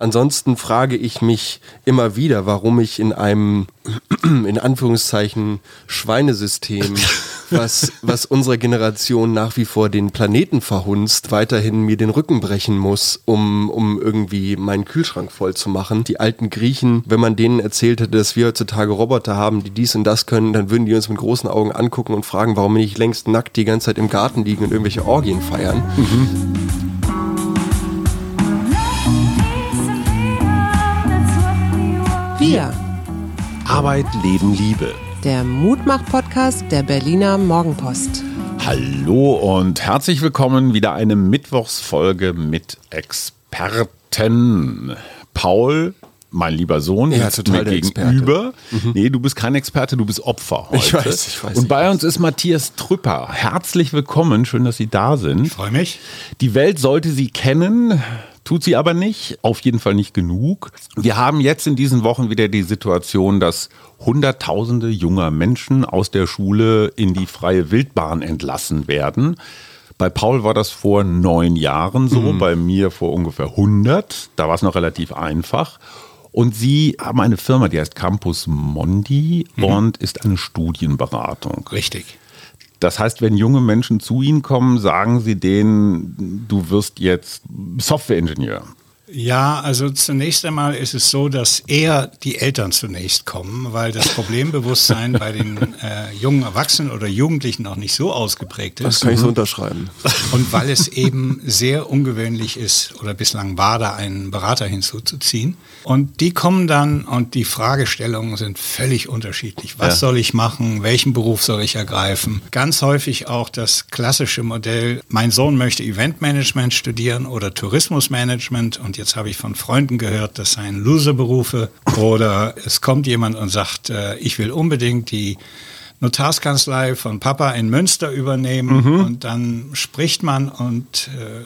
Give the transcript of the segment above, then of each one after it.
Ansonsten frage ich mich immer wieder, warum ich in einem, in Anführungszeichen, Schweinesystem, was, was unsere Generation nach wie vor den Planeten verhunzt, weiterhin mir den Rücken brechen muss, um, um irgendwie meinen Kühlschrank voll zu machen. Die alten Griechen, wenn man denen erzählt hätte, dass wir heutzutage Roboter haben, die dies und das können, dann würden die uns mit großen Augen angucken und fragen, warum wir nicht längst nackt die ganze Zeit im Garten liegen und irgendwelche Orgien feiern. Mhm. Wir. Arbeit, Leben, Liebe. Der Mutmach-Podcast der Berliner Morgenpost. Hallo und herzlich willkommen. Wieder eine Mittwochsfolge mit Experten. Paul, mein lieber Sohn, ja, sitzt mir gegenüber. Mhm. Nee, du bist kein Experte, du bist Opfer heute. Ich weiß, ich weiß. Und bei uns ist Matthias Trüpper. Herzlich willkommen, schön, dass Sie da sind. Ich freue mich. Die Welt sollte Sie kennen. Tut sie aber nicht, auf jeden Fall nicht genug. Wir haben jetzt in diesen Wochen wieder die Situation, dass Hunderttausende junger Menschen aus der Schule in die freie Wildbahn entlassen werden. Bei Paul war das vor neun Jahren so, mhm. bei mir vor ungefähr 100. Da war es noch relativ einfach. Und Sie haben eine Firma, die heißt Campus Mondi mhm. und ist eine Studienberatung. Richtig. Das heißt, wenn junge Menschen zu Ihnen kommen, sagen Sie denen, du wirst jetzt Softwareingenieur. Ja, also zunächst einmal ist es so, dass eher die Eltern zunächst kommen, weil das Problembewusstsein bei den äh, jungen Erwachsenen oder Jugendlichen noch nicht so ausgeprägt ist. Das kann ich so unterschreiben. Und weil es eben sehr ungewöhnlich ist oder bislang war, da einen Berater hinzuzuziehen. Und die kommen dann und die Fragestellungen sind völlig unterschiedlich. Was ja. soll ich machen? Welchen Beruf soll ich ergreifen? Ganz häufig auch das klassische Modell, mein Sohn möchte Eventmanagement studieren oder Tourismusmanagement und jetzt habe ich von Freunden gehört, das seien Loserberufe. Oder es kommt jemand und sagt, äh, ich will unbedingt die Notarskanzlei von Papa in Münster übernehmen. Mhm. Und dann spricht man und äh,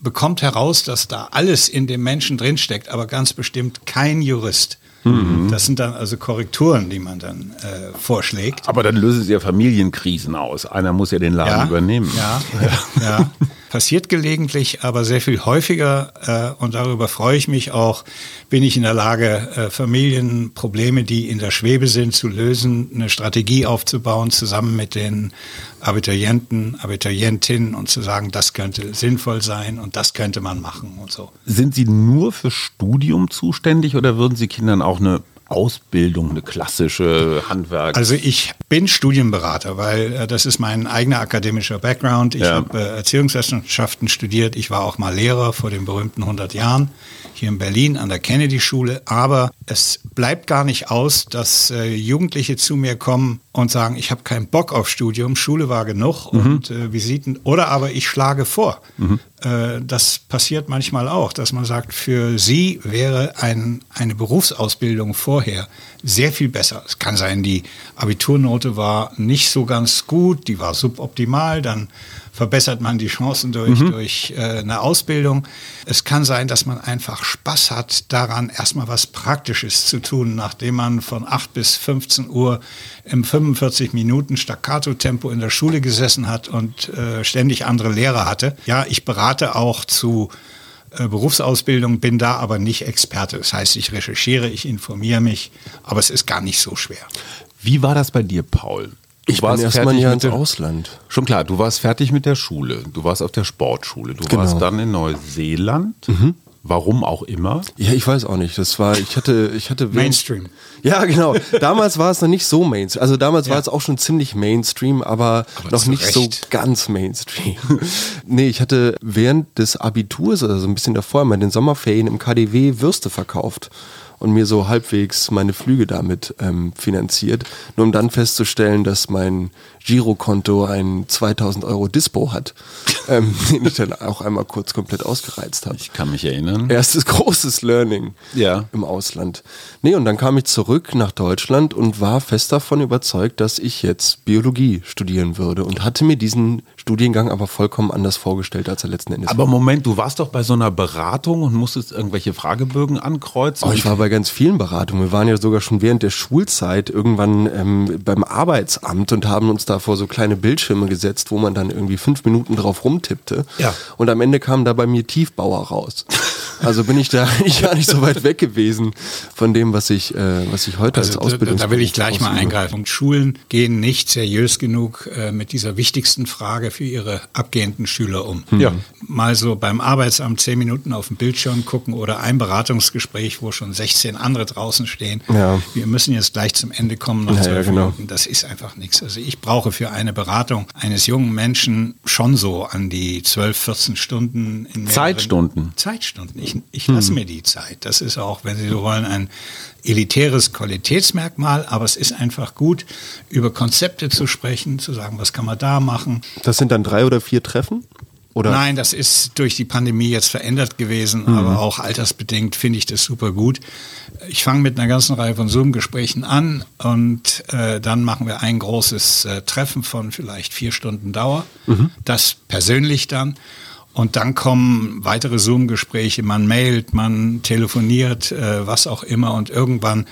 bekommt heraus, dass da alles in dem Menschen drinsteckt, aber ganz bestimmt kein Jurist. Mhm. Das sind dann also Korrekturen, die man dann äh, vorschlägt. Aber dann lösen Sie ja Familienkrisen aus. Einer muss ja den Laden ja, übernehmen. Ja, ja. ja. Passiert gelegentlich, aber sehr viel häufiger äh, und darüber freue ich mich auch, bin ich in der Lage, äh, Familienprobleme, die in der Schwebe sind, zu lösen, eine Strategie aufzubauen, zusammen mit den Abiturienten, Abiturientinnen und zu sagen, das könnte sinnvoll sein und das könnte man machen und so. Sind Sie nur für Studium zuständig oder würden Sie Kindern auch eine Ausbildung, eine klassische Handwerk? Also ich bin Studienberater, weil äh, das ist mein eigener akademischer Background. Ich ja. habe äh, Erziehungswissenschaften studiert. Ich war auch mal Lehrer vor den berühmten 100 Jahren hier in Berlin an der Kennedy-Schule. Aber es bleibt gar nicht aus, dass äh, Jugendliche zu mir kommen und sagen, ich habe keinen Bock auf Studium, Schule war genug mhm. und Visiten. Oder aber ich schlage vor. Mhm. Äh, das passiert manchmal auch, dass man sagt, für Sie wäre ein, eine Berufsausbildung vorher sehr viel besser. Es kann sein, die Abiturnote war nicht so ganz gut, die war suboptimal, dann verbessert man die Chancen durch, mhm. durch äh, eine Ausbildung. Es kann sein, dass man einfach Spaß hat daran, erstmal was Praktisches zu tun, nachdem man von 8 bis 15 Uhr im 45 Minuten Staccato-Tempo in der Schule gesessen hat und äh, ständig andere Lehrer hatte. Ja, ich berate auch zu äh, Berufsausbildung, bin da aber nicht Experte. Das heißt, ich recherchiere, ich informiere mich, aber es ist gar nicht so schwer. Wie war das bei dir, Paul? Ich war erstmal ein Jahr ins Ausland. Schon klar, du warst fertig mit der Schule, du warst auf der Sportschule, du genau. warst dann in Neuseeland. Mhm. Warum auch immer? Ja, ich weiß auch nicht. Das war, ich hatte, ich hatte Mainstream. Ja, genau. Damals war es noch nicht so Mainstream. Also damals ja. war es auch schon ziemlich Mainstream, aber, aber noch nicht Recht. so ganz Mainstream. nee, ich hatte während des Abiturs, also ein bisschen davor, mal den Sommerferien im KDW Würste verkauft und mir so halbwegs meine Flüge damit ähm, finanziert, nur um dann festzustellen, dass mein Girokonto ein 2000 Euro Dispo hat, ähm, den ich dann auch einmal kurz komplett ausgereizt habe. Ich kann mich erinnern. Erstes großes Learning ja. im Ausland. Nee, und dann kam ich zurück nach Deutschland und war fest davon überzeugt, dass ich jetzt Biologie studieren würde und hatte mir diesen Studiengang aber vollkommen anders vorgestellt, als er letzten Endes Aber war. Moment, du warst doch bei so einer Beratung und musstest irgendwelche Fragebögen ankreuzen? Oh, ich war bei ganz vielen Beratungen. Wir waren ja sogar schon während der Schulzeit irgendwann ähm, beim Arbeitsamt und haben uns da vor so kleine Bildschirme gesetzt, wo man dann irgendwie fünf Minuten drauf rumtippte. Ja. Und am Ende kam da bei mir Tiefbauer raus. Also bin ich da eigentlich gar nicht so weit weg gewesen von dem, was ich, äh, was ich heute also als Ausbildung. Da, da will ich gleich mal eingreifen. Schulen gehen nicht seriös genug äh, mit dieser wichtigsten Frage für ihre abgehenden Schüler um. Ja. Mal so beim Arbeitsamt zehn Minuten auf den Bildschirm gucken oder ein Beratungsgespräch, wo schon 16 andere draußen stehen. Ja. Wir müssen jetzt gleich zum Ende kommen nach Ja, zwölf ja, genau. Minuten. Das ist einfach nichts. Also ich brauche für eine Beratung eines jungen Menschen schon so an die 12, 14 Stunden Zeitstunden. Zeitstunden. Ich, ich lasse mir die Zeit. Das ist auch, wenn Sie so wollen, ein elitäres Qualitätsmerkmal, aber es ist einfach gut, über Konzepte zu sprechen, zu sagen, was kann man da machen. Das sind dann drei oder vier Treffen? Oder? Nein, das ist durch die Pandemie jetzt verändert gewesen, aber auch altersbedingt finde ich das super gut. Ich fange mit einer ganzen Reihe von Zoom-Gesprächen an und äh, dann machen wir ein großes äh, Treffen von vielleicht vier Stunden Dauer. Das persönlich dann. Und dann kommen weitere Zoom-Gespräche, man mailt, man telefoniert, äh, was auch immer. Und irgendwann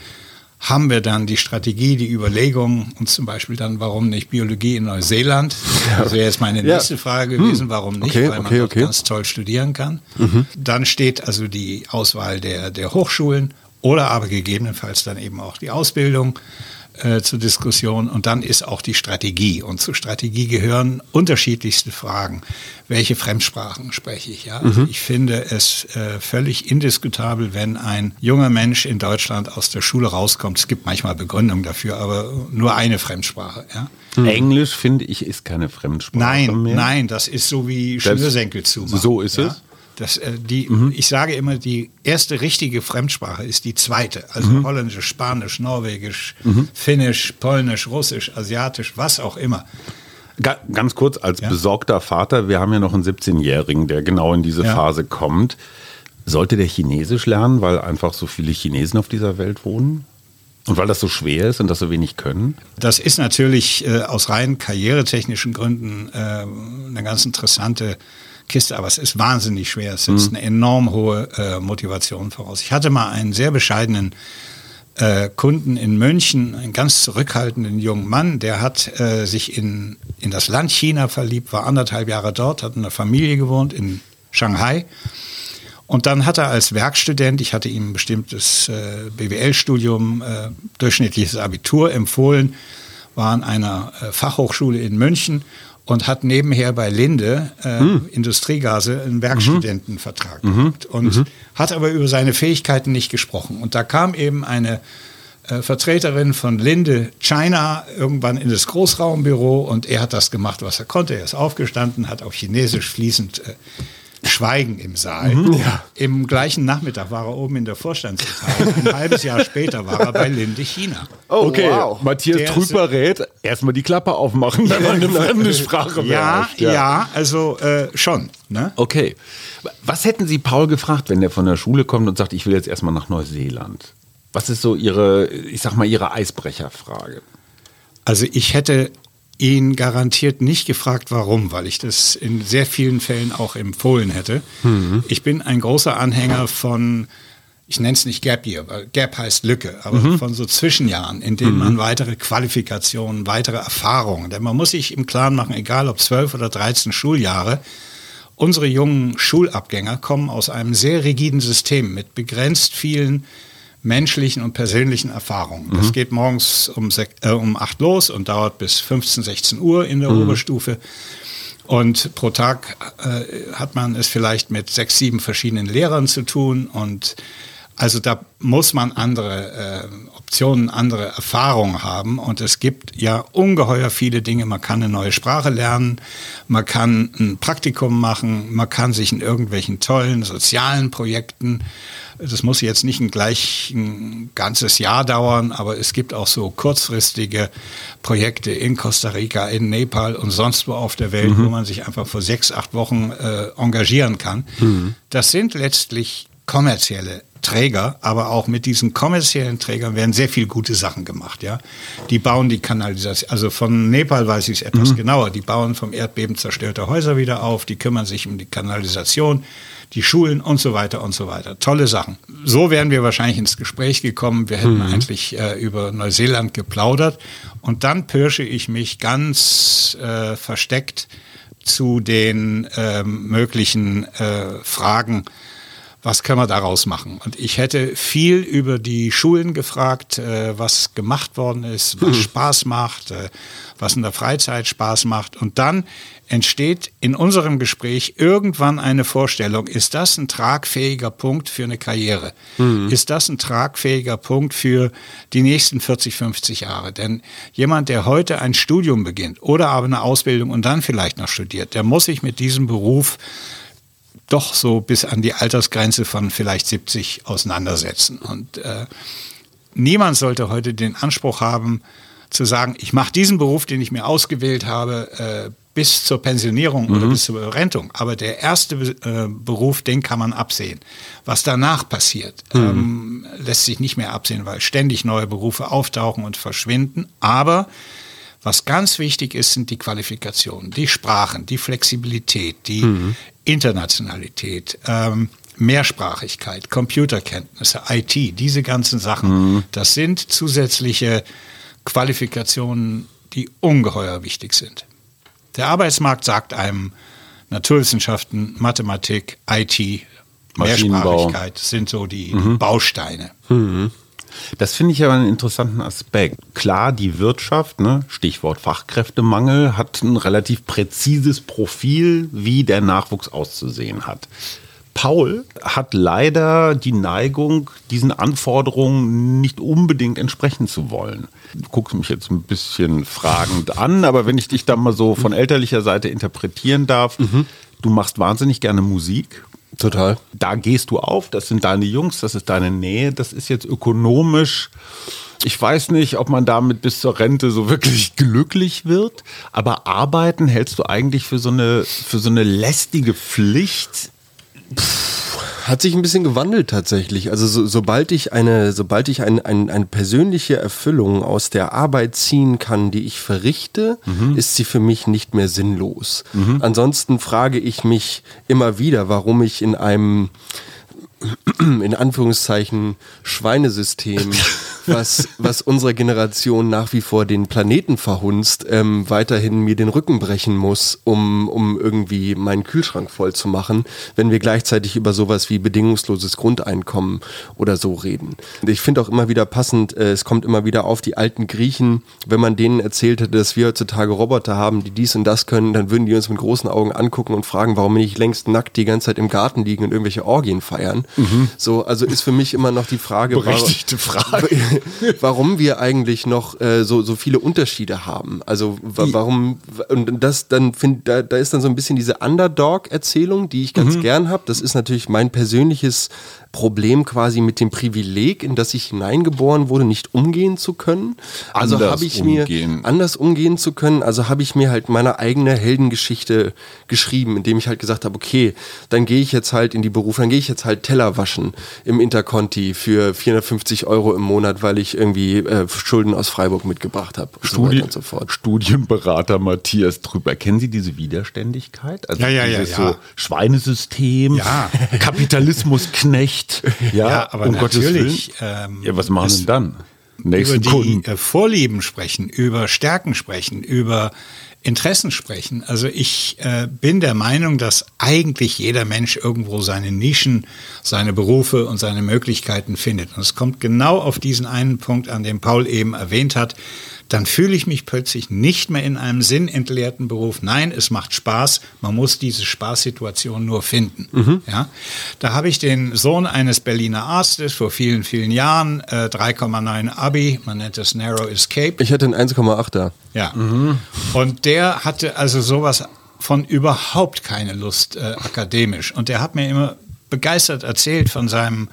haben wir dann die Strategie, die Überlegung und zum Beispiel dann, warum nicht Biologie in Neuseeland? Das wäre jetzt meine Ja. nächste Frage gewesen, warum nicht, Okay, weil man okay, dort okay. ganz toll studieren kann. Dann steht also die Auswahl der, der Hochschulen oder aber gegebenenfalls dann eben auch die Ausbildung äh, zur Diskussion und dann ist auch die Strategie. Und zur Strategie gehören unterschiedlichste Fragen. Welche Fremdsprachen spreche ich? Ja? Also ich finde es äh, völlig indiskutabel, wenn ein junger Mensch in Deutschland aus der Schule rauskommt. Es gibt manchmal Begründungen dafür, aber nur eine Fremdsprache. Ja? Englisch, finde ich, ist keine Fremdsprache Nein, mehr. nein, das ist so wie Schnürsenkel zu so ist es. Das, äh, die, Ich sage immer, die erste richtige Fremdsprache ist die zweite. Also Holländisch, Spanisch, Norwegisch, Finnisch, Polnisch, Russisch, Asiatisch, was auch immer. Ga ganz kurz, als Ja. besorgter Vater, wir haben ja noch einen 17-Jährigen, der genau in diese Ja. Phase kommt. Sollte der Chinesisch lernen, weil einfach so viele Chinesen auf dieser Welt wohnen? Und weil das so schwer ist und das so wenig können? Das ist natürlich äh, aus rein karrieretechnischen Gründen äh, eine ganz interessante Kiste, aber es ist wahnsinnig schwer. Es setzt eine enorm hohe äh, Motivation voraus. Ich hatte mal einen sehr bescheidenen äh, Kunden in München, einen ganz zurückhaltenden jungen Mann, der hat äh, sich in, in das Land China verliebt, war anderthalb Jahre dort, hat in einer Familie gewohnt in Shanghai. Und dann hat er als Werkstudent, ich hatte ihm ein bestimmtes äh, BWL-Studium, äh, durchschnittliches Abitur empfohlen, war an einer äh, Fachhochschule in München und hat nebenher bei Linde äh, Industriegase einen Werkstudentenvertrag gehabt und hat aber über seine Fähigkeiten nicht gesprochen. Und da kam eben eine äh, Vertreterin von Linde China irgendwann in das Großraumbüro und er hat das gemacht, was er konnte. Er ist aufgestanden, hat auf Chinesisch fließend äh, Schweigen im Saal. Im gleichen Nachmittag war er oben in der Vorstandsetage. Ein halbes Jahr später war er bei Linde China. Oh, okay, wow. Matthias Der Trüber rät, erstmal die Klappe aufmachen, wenn man eine fremde Sprache Ja, beherrscht. ja, also äh, schon. Ne? Okay. Was hätten Sie Paul gefragt, wenn der von der Schule kommt und sagt, ich will jetzt erstmal nach Neuseeland? Was ist so Ihre, ich sag mal, Ihre Eisbrecherfrage? Also ich hätte ihn garantiert nicht gefragt, warum, weil ich das in sehr vielen Fällen auch empfohlen hätte. Ich bin ein großer Anhänger von, ich nenne es nicht Gap Year, weil Gap heißt Lücke, aber von so Zwischenjahren, in denen man weitere Qualifikationen, weitere Erfahrungen, denn man muss sich im Klaren machen, egal ob 12 oder 13 Schuljahre, unsere jungen Schulabgänger kommen aus einem sehr rigiden System mit begrenzt vielen menschlichen und persönlichen Erfahrungen. Das geht morgens um, äh, um 8 los und dauert bis 15, 16 Uhr in der Oberstufe. Und pro Tag äh, hat man es vielleicht mit sechs, sieben verschiedenen Lehrern zu tun. Und also da muss man andere äh, Optionen, andere Erfahrungen haben. Und es gibt ja ungeheuer viele Dinge. Man kann eine neue Sprache lernen, man kann ein Praktikum machen, man kann sich in irgendwelchen tollen sozialen Projekten das muss jetzt nicht ein gleich ein ganzes Jahr dauern, aber es gibt auch so kurzfristige Projekte in Costa Rica, in Nepal und sonst wo auf der Welt, wo man sich einfach für sechs, acht Wochen äh, engagieren kann. Das sind letztlich kommerzielle Träger, aber auch mit diesen kommerziellen Trägern werden sehr viel gute Sachen gemacht, ja. Die bauen die Kanalisation, also von Nepal weiß ich es etwas genauer, die bauen vom Erdbeben zerstörte Häuser wieder auf, die kümmern sich um die Kanalisation, die Schulen und so weiter und so weiter. Tolle Sachen. So wären wir wahrscheinlich ins Gespräch gekommen. Wir hätten eigentlich äh, über Neuseeland geplaudert und dann pirsche ich mich ganz äh, versteckt zu den ähm, möglichen äh, Fragen, was können wir daraus machen? Und ich hätte viel über die Schulen gefragt, äh, was gemacht worden ist, was mhm. Spaß macht, äh, was in der Freizeit Spaß macht. Und dann entsteht in unserem Gespräch irgendwann eine Vorstellung, ist das ein tragfähiger Punkt für eine Karriere? Mhm. Ist das ein tragfähiger Punkt für die nächsten 40, 50 Jahre? Denn jemand, der heute ein Studium beginnt oder aber eine Ausbildung und dann vielleicht noch studiert, der muss sich mit diesem Beruf doch so bis an die Altersgrenze von vielleicht 70 auseinandersetzen. Und äh, niemand sollte heute den Anspruch haben, zu sagen, ich mache diesen Beruf, den ich mir ausgewählt habe, äh, bis zur Pensionierung mhm. oder bis zur Rentung. Aber der erste äh, Beruf, den kann man absehen. Was danach passiert, mhm. ähm, lässt sich nicht mehr absehen, weil ständig neue Berufe auftauchen und verschwinden. Aber was ganz wichtig ist, sind die Qualifikationen, die Sprachen, die Flexibilität, die mhm. Internationalität, ähm, Mehrsprachigkeit, Computerkenntnisse, IT, diese ganzen Sachen. Mhm. Das sind zusätzliche Qualifikationen, die ungeheuer wichtig sind. Der Arbeitsmarkt sagt einem, Naturwissenschaften, Mathematik, IT, Mehrsprachigkeit sind so die mhm. Bausteine. Mhm. Das finde ich aber einen interessanten Aspekt. Klar, die Wirtschaft, ne, Stichwort Fachkräftemangel, hat ein relativ präzises Profil, wie der Nachwuchs auszusehen hat. Paul hat leider die Neigung, diesen Anforderungen nicht unbedingt entsprechen zu wollen. Du guckst mich jetzt ein bisschen fragend an, aber wenn ich dich da mal so von elterlicher Seite interpretieren darf, mhm. du machst wahnsinnig gerne Musik Total. Da gehst du auf, das sind deine Jungs, das ist deine Nähe, das ist jetzt ökonomisch. Ich weiß nicht, ob man damit bis zur Rente so wirklich glücklich wird, aber arbeiten hältst du eigentlich für so eine, für so eine lästige Pflicht? Pff hat sich ein bisschen gewandelt tatsächlich. Also so, sobald ich eine, sobald ich ein, ein, eine persönliche Erfüllung aus der Arbeit ziehen kann, die ich verrichte, mhm. ist sie für mich nicht mehr sinnlos. Mhm. Ansonsten frage ich mich immer wieder, warum ich in einem in Anführungszeichen Schweinesystem, was, was unserer Generation nach wie vor den Planeten verhunzt, ähm, weiterhin mir den Rücken brechen muss, um, um irgendwie meinen Kühlschrank voll zu machen, wenn wir gleichzeitig über sowas wie bedingungsloses Grundeinkommen oder so reden. Und ich finde auch immer wieder passend, äh, es kommt immer wieder auf die alten Griechen, wenn man denen erzählt hätte, dass wir heutzutage Roboter haben, die dies und das können, dann würden die uns mit großen Augen angucken und fragen, warum nicht längst nackt die ganze Zeit im Garten liegen und irgendwelche Orgien feiern. Mhm. So, also ist für mich immer noch die Frage, Berechtigte Frage. warum wir eigentlich noch äh, so, so viele Unterschiede haben. Also warum, und das dann finde, da, da ist dann so ein bisschen diese Underdog-Erzählung, die ich ganz mhm. gern habe. Das ist natürlich mein persönliches Problem quasi mit dem Privileg, in das ich hineingeboren wurde, nicht umgehen zu können. Also habe ich umgehen. mir anders umgehen zu können. Also habe ich mir halt meine eigene Heldengeschichte geschrieben, indem ich halt gesagt habe, okay, dann gehe ich jetzt halt in die Berufe, dann gehe ich jetzt halt Teller waschen im Interconti für 450 Euro im Monat, weil ich irgendwie äh, Schulden aus Freiburg mitgebracht habe. Studi so so Studienberater Matthias Trüber, kennen Sie diese Widerständigkeit? Also ja, ja, ja, ja. So Schweinesystem, ja. Kapitalismusknecht nicht. Ja, ja aber um natürlich. Ähm, ja, was machen denn dann? Nächsten über die Kunden. Äh, Vorlieben sprechen, über Stärken sprechen, über Interessen sprechen. Also ich äh, bin der Meinung, dass eigentlich jeder Mensch irgendwo seine Nischen, seine Berufe und seine Möglichkeiten findet. Und es kommt genau auf diesen einen Punkt, an dem Paul eben erwähnt hat dann fühle ich mich plötzlich nicht mehr in einem sinnentleerten Beruf. Nein, es macht Spaß. Man muss diese Spaßsituation nur finden. Mhm. Ja, da habe ich den Sohn eines Berliner Arztes vor vielen, vielen Jahren, äh, 3,9 Abi, man nennt das Narrow Escape. Ich hatte einen 1,8er. Ja. Mhm. Und der hatte also sowas von überhaupt keine Lust äh, akademisch. Und der hat mir immer begeistert erzählt von seinem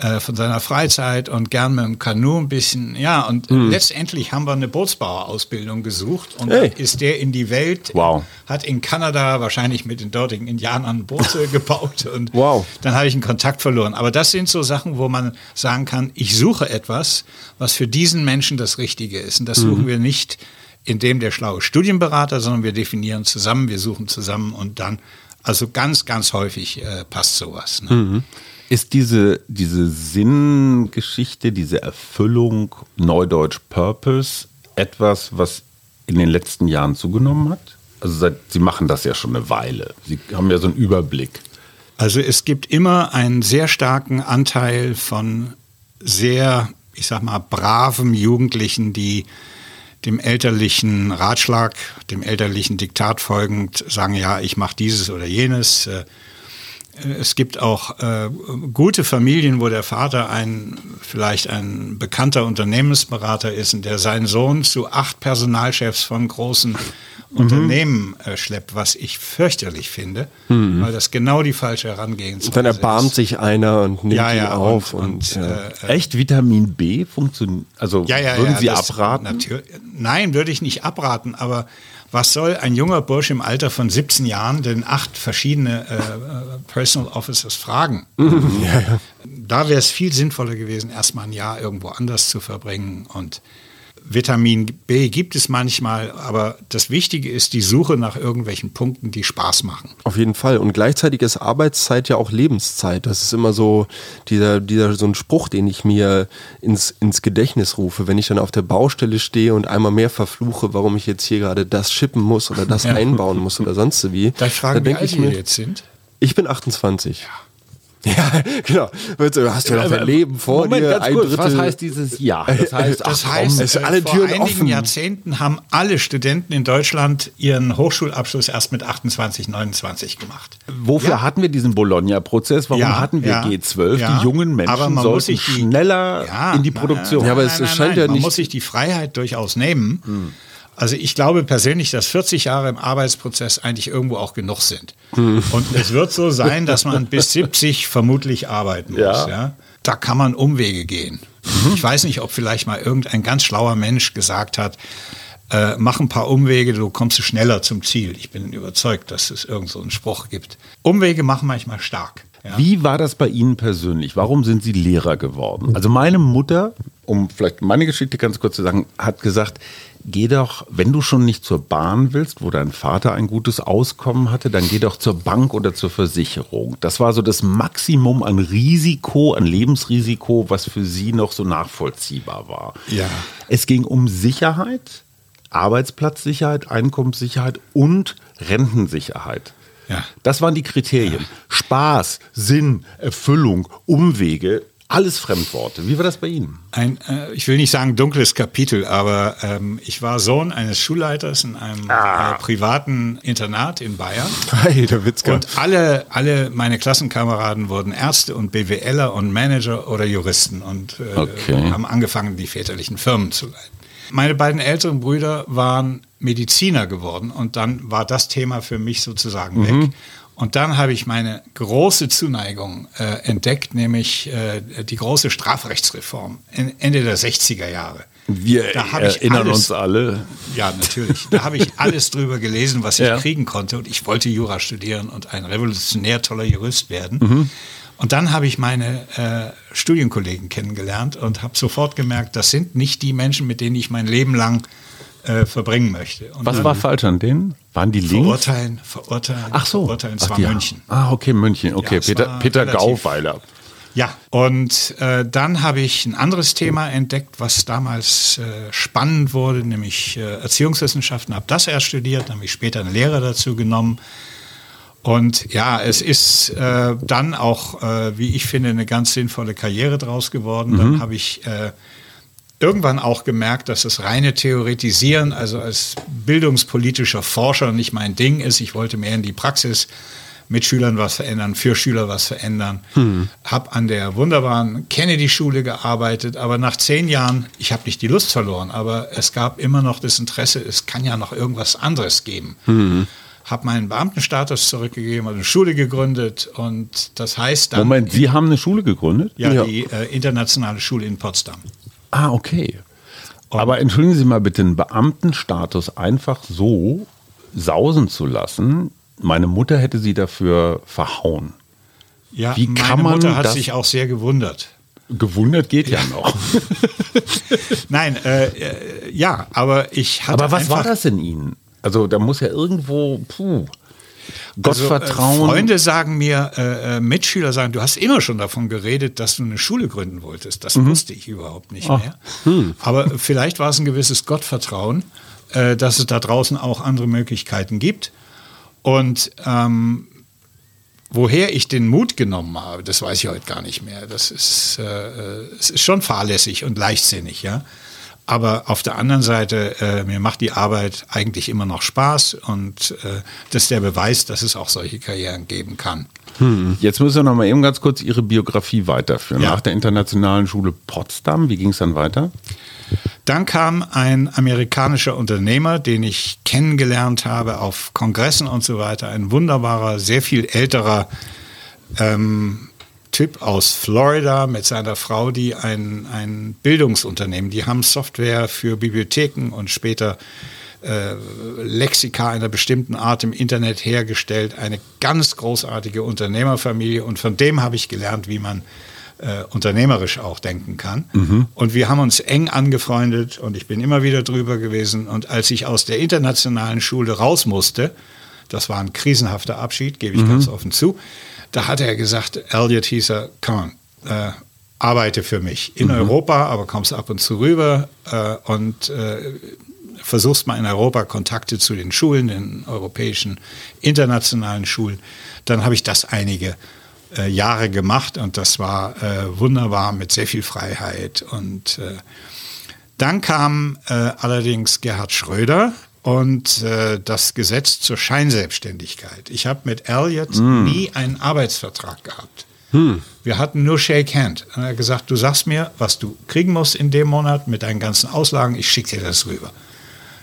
äh, von seiner Freizeit und gern mit dem Kanu ein bisschen, ja, und hm. letztendlich haben wir eine Bootsbauerausbildung gesucht und hey. ist der in die Welt, wow. hat in Kanada wahrscheinlich mit den dortigen Indianern Boote gebaut und wow. dann habe ich einen Kontakt verloren. Aber das sind so Sachen, wo man sagen kann, ich suche etwas, was für diesen Menschen das Richtige ist. Und das suchen mhm. wir nicht in dem der schlaue Studienberater, sondern wir definieren zusammen, wir suchen zusammen und dann, also ganz, ganz häufig äh, passt sowas. Ne? Mhm. Ist diese, diese Sinngeschichte, diese Erfüllung, Neudeutsch Purpose, etwas, was in den letzten Jahren zugenommen hat? Also seit, Sie machen das ja schon eine Weile. Sie haben ja so einen Überblick. Also es gibt immer einen sehr starken Anteil von sehr, ich sag mal, braven Jugendlichen, die dem elterlichen Ratschlag, dem elterlichen Diktat folgend sagen, ja, ich mache dieses oder jenes. Es gibt auch äh, gute Familien, wo der Vater ein vielleicht ein bekannter Unternehmensberater ist und der seinen Sohn zu acht Personalchefs von großen mhm. Unternehmen äh, schleppt, was ich fürchterlich finde, mhm. weil das genau die falsche Herangehensweise ist. Dann erbarmt ist. sich einer und nimmt ja, ja, ihn auf. Und, und, und ja. Äh, Echt Vitamin B funktioniert? Also würden Sie abraten? Nein, würde ich nicht abraten, aber was soll ein junger Bursch im Alter von 17 Jahren denn acht verschiedene äh, Personal Officers fragen? Ja, ja. Da wäre es viel sinnvoller gewesen, erstmal ein Jahr irgendwo anders zu verbringen und Vitamin B gibt es manchmal, aber das Wichtige ist die Suche nach irgendwelchen Punkten, die Spaß machen. Auf jeden Fall. Und gleichzeitig ist Arbeitszeit ja auch Lebenszeit. Das ist immer so dieser, dieser so ein Spruch, den ich mir ins, ins Gedächtnis rufe, wenn ich dann auf der Baustelle stehe und einmal mehr verfluche, warum ich jetzt hier gerade das schippen muss oder das ja. einbauen muss oder sonst wie. Darf ich fragen, wie alt Sie jetzt sind? Ich bin 28. Ja. Ja, genau. Du hast ja noch dein Leben vor Moment, dir. Ein kurz, was heißt dieses Ja? Das heißt, das ach, heißt es alle vor Türen einigen offen. Jahrzehnten haben alle Studenten in Deutschland ihren Hochschulabschluss erst mit 28, 29 gemacht. Wofür ja. hatten wir diesen Bologna-Prozess? Warum ja, hatten wir ja, G12? Die jungen Menschen sollten die, schneller in die Produktion. Ja, aber es scheint ja nicht. Man muss sich die Freiheit durchaus nehmen. Hm also ich glaube persönlich, dass 40 Jahre im Arbeitsprozess eigentlich irgendwo auch genug sind. Hm. Und es wird so sein, dass man bis 70 vermutlich arbeiten muss. Ja. ja. Da kann man Umwege gehen. Mhm. Ich weiß nicht, ob vielleicht mal irgendein ganz schlauer Mensch gesagt hat, äh, mach ein paar Umwege, du kommst schneller zum Ziel. Ich bin überzeugt, dass es irgend so einen Spruch gibt. Umwege machen manchmal stark. Ja. Wie war das bei Ihnen persönlich? Warum sind Sie Lehrer geworden? Also meine Mutter, um vielleicht meine Geschichte ganz kurz zu sagen, hat gesagt, geh doch, wenn du schon nicht zur Bahn willst, wo dein Vater ein gutes Auskommen hatte, dann geh doch zur Bank oder zur Versicherung. Das war so das Maximum an Risiko, an Lebensrisiko, was für sie noch so nachvollziehbar war. Ja. Es ging um Sicherheit, Arbeitsplatzsicherheit, Einkommenssicherheit und Rentensicherheit. Ja. Das waren die Kriterien. Ja. Spaß, Sinn, Erfüllung, Umwege, alles Fremdworte. Wie war das bei Ihnen? Ein, äh, ich will nicht sagen dunkles Kapitel, aber ähm, ich war Sohn eines Schulleiters in einem ah. äh, privaten Internat in Bayern. Hey, der Witzka. Und alle, alle meine Klassenkameraden wurden Ärzte und BWLer und Manager oder Juristen und äh, okay. haben angefangen, die väterlichen Firmen zu leiten. Meine beiden älteren Brüder waren Mediziner geworden und dann war das Thema für mich sozusagen mhm. weg. Und dann habe ich meine große Zuneigung äh, entdeckt, nämlich äh, die große Strafrechtsreform Ende der 60er Jahre. Wir erinnern alles, uns alle. Ja, natürlich. Da habe ich alles drüber gelesen, was ich ja. kriegen konnte. Und ich wollte Jura studieren und ein revolutionär toller Jurist werden. Mhm. Und dann habe ich meine äh, Studienkollegen kennengelernt und habe sofort gemerkt, das sind nicht die Menschen, mit denen ich mein Leben lang äh, verbringen möchte. Und Was war falsch an denen? Waren die links? Verurteilen, verurteilen. Ach so. Verurteilen, es Ach, war München. Ah, okay, München. Okay, ja, Peter, Peter Gauweiler. Ja, und äh, dann habe ich ein anderes Thema entdeckt, was damals äh, spannend wurde, nämlich äh, Erziehungswissenschaften. Habe das erst studiert, dann habe ich später einen Lehrer dazu genommen. Und ja, es ist äh, dann auch, äh, wie ich finde, eine ganz sinnvolle Karriere draus geworden. Mhm. Dann habe ich äh, irgendwann auch gemerkt, dass das reine Theoretisieren, also als bildungspolitischer Forscher nicht mein Ding ist. Ich wollte mehr in die Praxis mit Schülern was verändern, für Schüler was verändern. Hm. Habe an der wunderbaren Kennedy-Schule gearbeitet, aber nach zehn Jahren, ich habe nicht die Lust verloren, aber es gab immer noch das Interesse, es kann ja noch irgendwas anderes geben. Hm. Habe meinen Beamtenstatus zurückgegeben, habe eine Schule gegründet und das heißt dann... Moment, Sie haben eine Schule gegründet? Ja, ja. die äh, internationale Schule in Potsdam. Ah, okay. Aber entschuldigen Sie mal bitte, einen Beamtenstatus einfach so sausen zu lassen, meine Mutter hätte sie dafür verhauen. Ja, Wie meine Mutter hat sich auch sehr gewundert. Gewundert geht ja, ja noch. Nein, äh, äh, ja, aber ich hatte. Aber was war das in Ihnen? Also da muss ja irgendwo, puh. Gottvertrauen. Also, äh, Freunde sagen mir, äh, äh, Mitschüler sagen, du hast immer schon davon geredet, dass du eine Schule gründen wolltest. Das mhm. wusste ich überhaupt nicht Ach. mehr. Hm. Aber vielleicht war es ein gewisses Gottvertrauen, äh, dass es da draußen auch andere Möglichkeiten gibt. Und ähm, woher ich den Mut genommen habe, das weiß ich heute gar nicht mehr. Das ist, äh, es ist schon fahrlässig und leichtsinnig, ja. Aber auf der anderen Seite, äh, mir macht die Arbeit eigentlich immer noch Spaß und äh, das ist der Beweis, dass es auch solche Karrieren geben kann. Hm. Jetzt müssen wir noch mal eben ganz kurz Ihre Biografie weiterführen. Ja. Nach der Internationalen Schule Potsdam, wie ging es dann weiter? Dann kam ein amerikanischer Unternehmer, den ich kennengelernt habe auf Kongressen und so weiter. Ein wunderbarer, sehr viel älterer ähm, Typ aus Florida mit seiner Frau, die ein, ein Bildungsunternehmen, die haben Software für Bibliotheken und später äh, Lexika einer bestimmten Art im Internet hergestellt. Eine ganz großartige Unternehmerfamilie und von dem habe ich gelernt, wie man äh, unternehmerisch auch denken kann. Und wir haben uns eng angefreundet und ich bin immer wieder drüber gewesen. Und als ich aus der internationalen Schule raus musste, das war ein krisenhafter Abschied, gebe ich ganz offen zu, da hat er gesagt, Elliot hieß er, come on, äh, arbeite für mich in Europa, aber kommst ab und zu rüber äh, und äh, versuchst mal in Europa Kontakte zu den Schulen, den europäischen internationalen Schulen. Dann habe ich das einige äh, Jahre gemacht und das war äh, wunderbar mit sehr viel Freiheit. Und äh, dann kam äh, allerdings Gerhard Schröder und äh, das Gesetz zur Scheinselbstständigkeit. Ich habe mit Elliot nie einen Arbeitsvertrag gehabt. Wir hatten nur Shake Hand. Und er hat gesagt, du sagst mir, was du kriegen musst in dem Monat mit deinen ganzen Auslagen, ich schicke dir das rüber.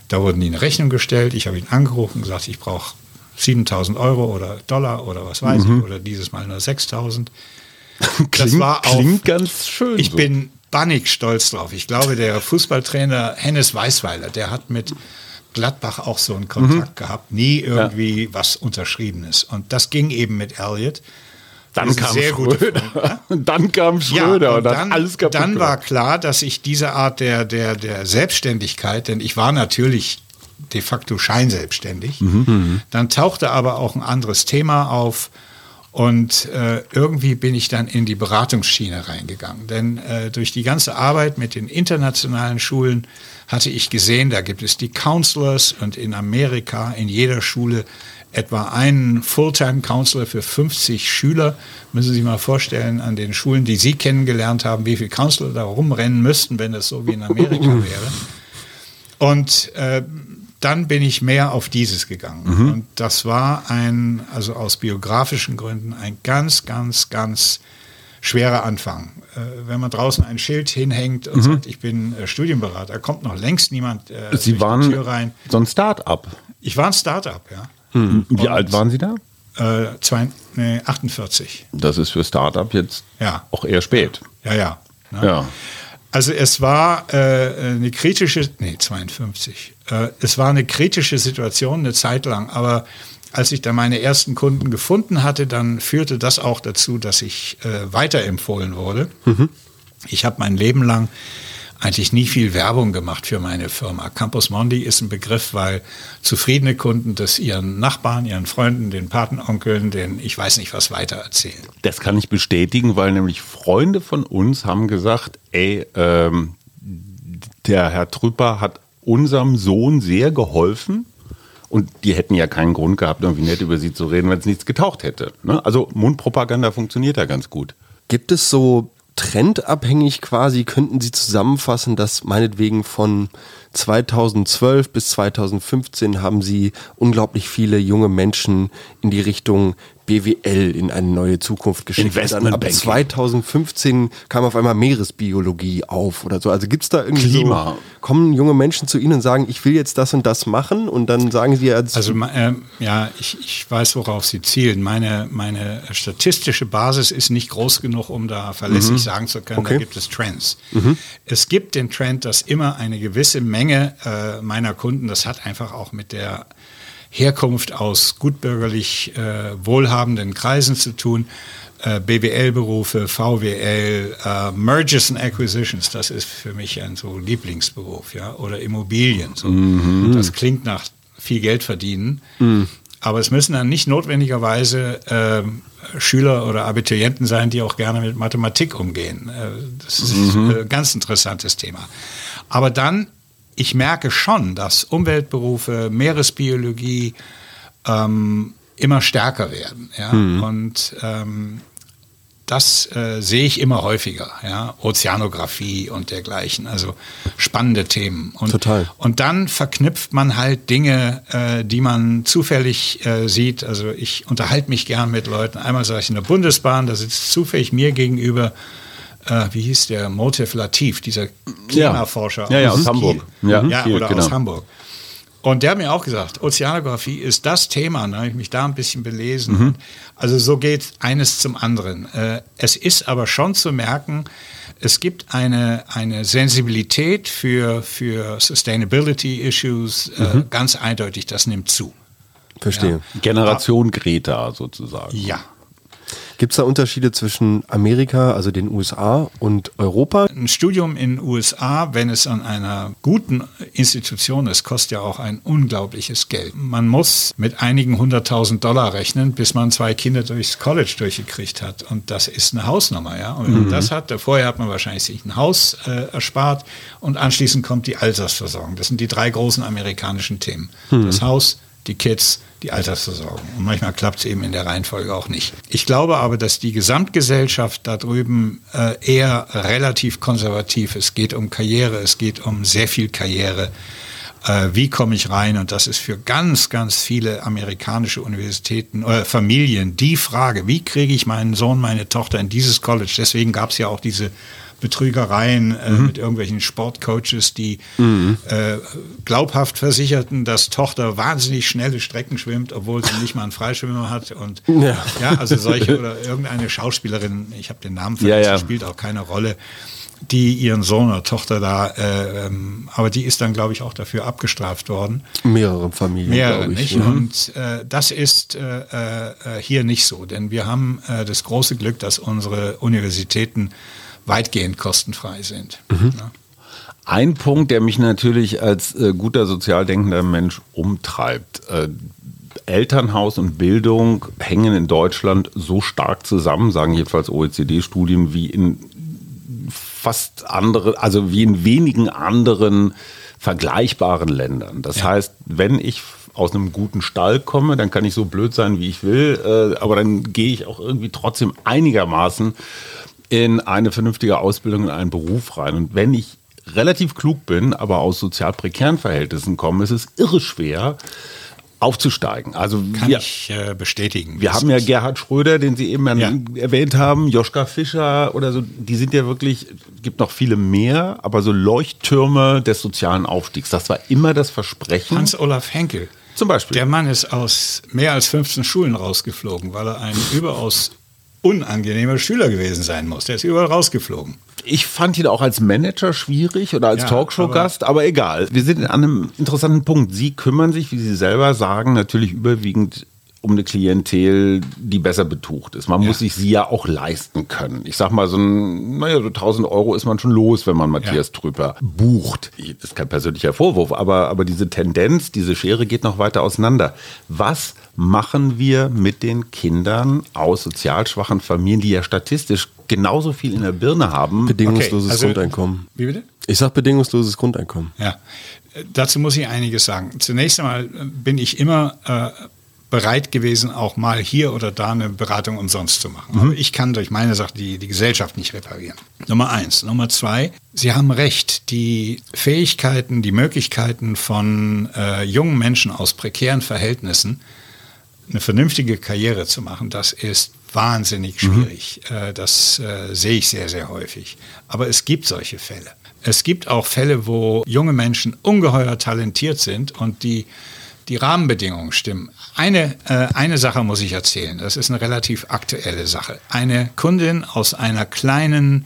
Da wurden die eine Rechnung gestellt, ich habe ihn angerufen und gesagt, ich brauche 7000 Euro oder Dollar oder was weiß ich, oder dieses Mal nur 6000. Das war auf, klingt ganz schön. ich so. bin bannig stolz drauf. Ich glaube, der Fußballtrainer Hennes Weißweiler, der hat mit Gladbach auch so einen Kontakt gehabt, nie irgendwie was Unterschriebenes. Und das ging eben mit Elliot. dann kam sehr Schröder. Freunde, Und dann kam Schröder und, und hat dann, alles kaputt dann war klar, dass ich diese Art der, der, der Selbstständigkeit, denn ich war natürlich de facto scheinselbstständig, Mhm. dann tauchte aber auch ein anderes Thema auf und äh, irgendwie bin ich dann in die Beratungsschiene reingegangen. Denn äh, durch die ganze Arbeit mit den internationalen Schulen hatte ich gesehen, da gibt es die Counselors und in Amerika in jeder Schule etwa einen Fulltime-Counselor für 50 Schüler. Müssen Sie sich mal vorstellen, an den Schulen, die Sie kennengelernt haben, wie viele Counselor da rumrennen müssten, wenn das so wie in Amerika wäre. Und äh, dann bin ich mehr auf dieses gegangen. Und das war ein, also aus biografischen Gründen, ein ganz, ganz, ganz schwerer Anfang. Äh, wenn man draußen ein Schild hinhängt und sagt, ich bin äh, Studienberater, kommt noch längst niemand äh, Sie waren die Tür rein. so ein Start-up. Ich war ein Start-up, ja. Wie alt waren Sie da? Äh, zwei, nee, 48. Das ist für Start-up jetzt Ja. auch eher spät. Ja, ja. Ne? Ja. Also es war äh, eine kritische, nee, 52. Äh, es war eine kritische Situation eine Zeit lang, aber als ich da meine ersten Kunden gefunden hatte, dann führte das auch dazu, dass ich äh, weiterempfohlen wurde. Ich habe mein Leben lang eigentlich nie viel Werbung gemacht für meine Firma. Campus Mondi ist ein Begriff, weil zufriedene Kunden das ihren Nachbarn, ihren Freunden, den Patenonkeln, den ich weiß nicht was weiter erzählen. Das kann ich bestätigen, weil nämlich Freunde von uns haben gesagt, ey, ähm, der Herr Trüpper hat unserem Sohn sehr geholfen. Und die hätten ja keinen Grund gehabt, irgendwie nett über sie zu reden, wenn es nichts getaucht hätte. Ne? Also Mundpropaganda funktioniert ja ganz gut. Gibt es so trendabhängig quasi, könnten Sie zusammenfassen, dass meinetwegen von 2012 bis 2015 haben Sie unglaublich viele junge Menschen in die Richtung BWL in eine neue Zukunft geschickt. Dann ab Investmentbanking. 2015 kam auf einmal Meeresbiologie auf oder so. Also gibt es da irgendwie Klima. so, kommen junge Menschen zu Ihnen und sagen, ich will jetzt das und das machen und dann sagen Sie als Also ähm, ja, ich, ich weiß, worauf Sie zielen. Meine, meine statistische Basis ist nicht groß genug, um da verlässlich sagen zu können, da Okay. gibt es Trends. Es gibt den Trend, dass immer eine gewisse Menge äh, meiner Kunden, das hat einfach auch mit der Herkunft aus gutbürgerlich äh, wohlhabenden Kreisen zu tun. Äh, BWL-Berufe, VWL, äh, Mergers and Acquisitions, das ist für mich ein so Lieblingsberuf, ja, oder Immobilien. So. Das klingt nach viel Geld verdienen, aber es müssen dann nicht notwendigerweise ähm, Schüler oder Abiturienten sein, die auch gerne mit Mathematik umgehen. Äh, das ist äh, ein ganz interessantes Thema. Aber dann, ich merke schon, dass Umweltberufe, Meeresbiologie, ähm, immer stärker werden. Ja? Mhm. Und ähm, das äh, sehe ich immer häufiger, ja, Ozeanographie und dergleichen, also spannende Themen. Und, Total. Und dann verknüpft man halt Dinge, äh, die man zufällig äh, sieht. Also ich unterhalte mich gern mit Leuten. Einmal sage ich in der Bundesbahn, da sitzt zufällig mir gegenüber äh, wie hieß der, Motiv Latif, dieser Klimaforscher. Ja, ja, aus, aus Hamburg. Ja, ja hier, oder genau. aus Hamburg. Und der hat mir auch gesagt, Ozeanographie ist das Thema. Da habe ich mich da ein bisschen belesen. Mhm. Also so geht eines zum anderen. Äh, es ist aber schon zu merken, es gibt eine, eine Sensibilität für, für Sustainability-Issues, äh, mhm. ganz eindeutig, das nimmt zu. Verstehe. Ja. Generation Greta sozusagen. Ja, Gibt es da Unterschiede zwischen Amerika, also den USA und Europa? Ein Studium in den USA, wenn es an einer guten Institution ist, kostet ja auch ein unglaubliches Geld. Man muss mit einigen hunderttausend Dollar rechnen, bis man zwei Kinder durchs College durchgekriegt hat. Und das ist eine Hausnummer, ja. Und wenn man mhm. das hat, vorher hat man wahrscheinlich sich ein Haus äh, erspart und anschließend kommt die Altersversorgung. Das sind die drei großen amerikanischen Themen. Mhm. Das Haus, die Kids, die Altersversorgung. Und manchmal klappt es eben in der Reihenfolge auch nicht. Ich glaube aber, dass die Gesamtgesellschaft da drüben äh, eher relativ konservativ ist. Es geht um Karriere, es geht um sehr viel Karriere. Äh, wie komme ich rein? Und das ist für ganz, ganz viele amerikanische Universitäten oder Familien die Frage, wie kriege ich meinen Sohn, meine Tochter in dieses College? Deswegen gab es ja auch diese Betrügereien äh, mhm. mit irgendwelchen Sportcoaches, die mhm. äh, glaubhaft versicherten, dass Tochter wahnsinnig schnelle Strecken schwimmt, obwohl sie nicht mal einen Freischwimmer hat. Und ja, ja also solche oder irgendeine Schauspielerin, ich habe den Namen vergessen, ja, ja. spielt auch keine Rolle die ihren Sohn oder Tochter da, äh, ähm, aber die ist dann, glaube ich, auch dafür abgestraft worden. Mehrere Familien. Mehrere, nicht? Mhm. Und äh, das ist äh, äh, hier nicht so, denn wir haben äh, das große Glück, dass unsere Universitäten weitgehend kostenfrei sind. Mhm. Ja. Ein Punkt, der mich natürlich als äh, guter sozial denkender Mensch umtreibt. Äh, Elternhaus und Bildung hängen in Deutschland so stark zusammen, sagen jedenfalls OECD-Studien, wie in fast andere, also wie in wenigen anderen vergleichbaren Ländern. Das ja. heißt, wenn ich aus einem guten Stall komme, dann kann ich so blöd sein, wie ich will, äh, aber dann gehe ich auch irgendwie trotzdem einigermaßen in eine vernünftige Ausbildung, in einen Beruf rein. Und wenn ich relativ klug bin, aber aus sozial prekären Verhältnissen komme, ist es irre schwer, aufzusteigen. Also Kann wir, ich äh, bestätigen. Wir haben ja Gerhard Schröder, den Sie eben ja. erwähnt haben, Joschka Fischer oder so, die sind ja wirklich, gibt noch viele mehr, aber so Leuchttürme des sozialen Aufstiegs. Das war immer das Versprechen. Hans-Olaf Henkel. Zum Beispiel. Der Mann ist aus mehr als 15 Schulen rausgeflogen, weil er einen überaus unangenehmer Schüler gewesen sein muss. Der ist überall rausgeflogen. Ich fand ihn auch als Manager schwierig oder als ja, Talkshow-Gast, aber, aber, egal. Wir sind an einem interessanten Punkt. Sie kümmern sich, wie Sie selber sagen, natürlich überwiegend um eine Klientel, die besser betucht ist. Man ja. muss sich sie ja auch leisten können. Ich sag mal, so ein, naja, so 1000 Euro ist man schon los, wenn man Matthias ja. Trüper bucht. Das ist kein persönlicher Vorwurf, aber, aber diese Tendenz, diese Schere geht noch weiter auseinander. Was machen wir mit den Kindern aus sozial schwachen Familien, die ja statistisch genauso viel in der Birne haben? Bedingungsloses okay, also, Grundeinkommen. Wie bitte? Ich sag bedingungsloses Grundeinkommen. Ja, dazu muss ich einiges sagen. Zunächst einmal bin ich immer äh, bereit gewesen, auch mal hier oder da eine Beratung umsonst zu machen. Mhm. Aber ich kann durch meine Sache die, die Gesellschaft nicht reparieren. Nummer eins. Nummer zwei, Sie haben recht, die Fähigkeiten, die Möglichkeiten von äh, jungen Menschen aus prekären Verhältnissen, eine vernünftige Karriere zu machen, das ist wahnsinnig mhm. schwierig. Mhm. das äh, sehe ich sehr, sehr häufig. Aber es gibt solche Fälle. Es gibt auch Fälle, wo junge Menschen ungeheuer talentiert sind und die die Rahmenbedingungen stimmen. Eine, äh, eine Sache muss ich erzählen. Das ist eine relativ aktuelle Sache. Eine Kundin aus einer kleinen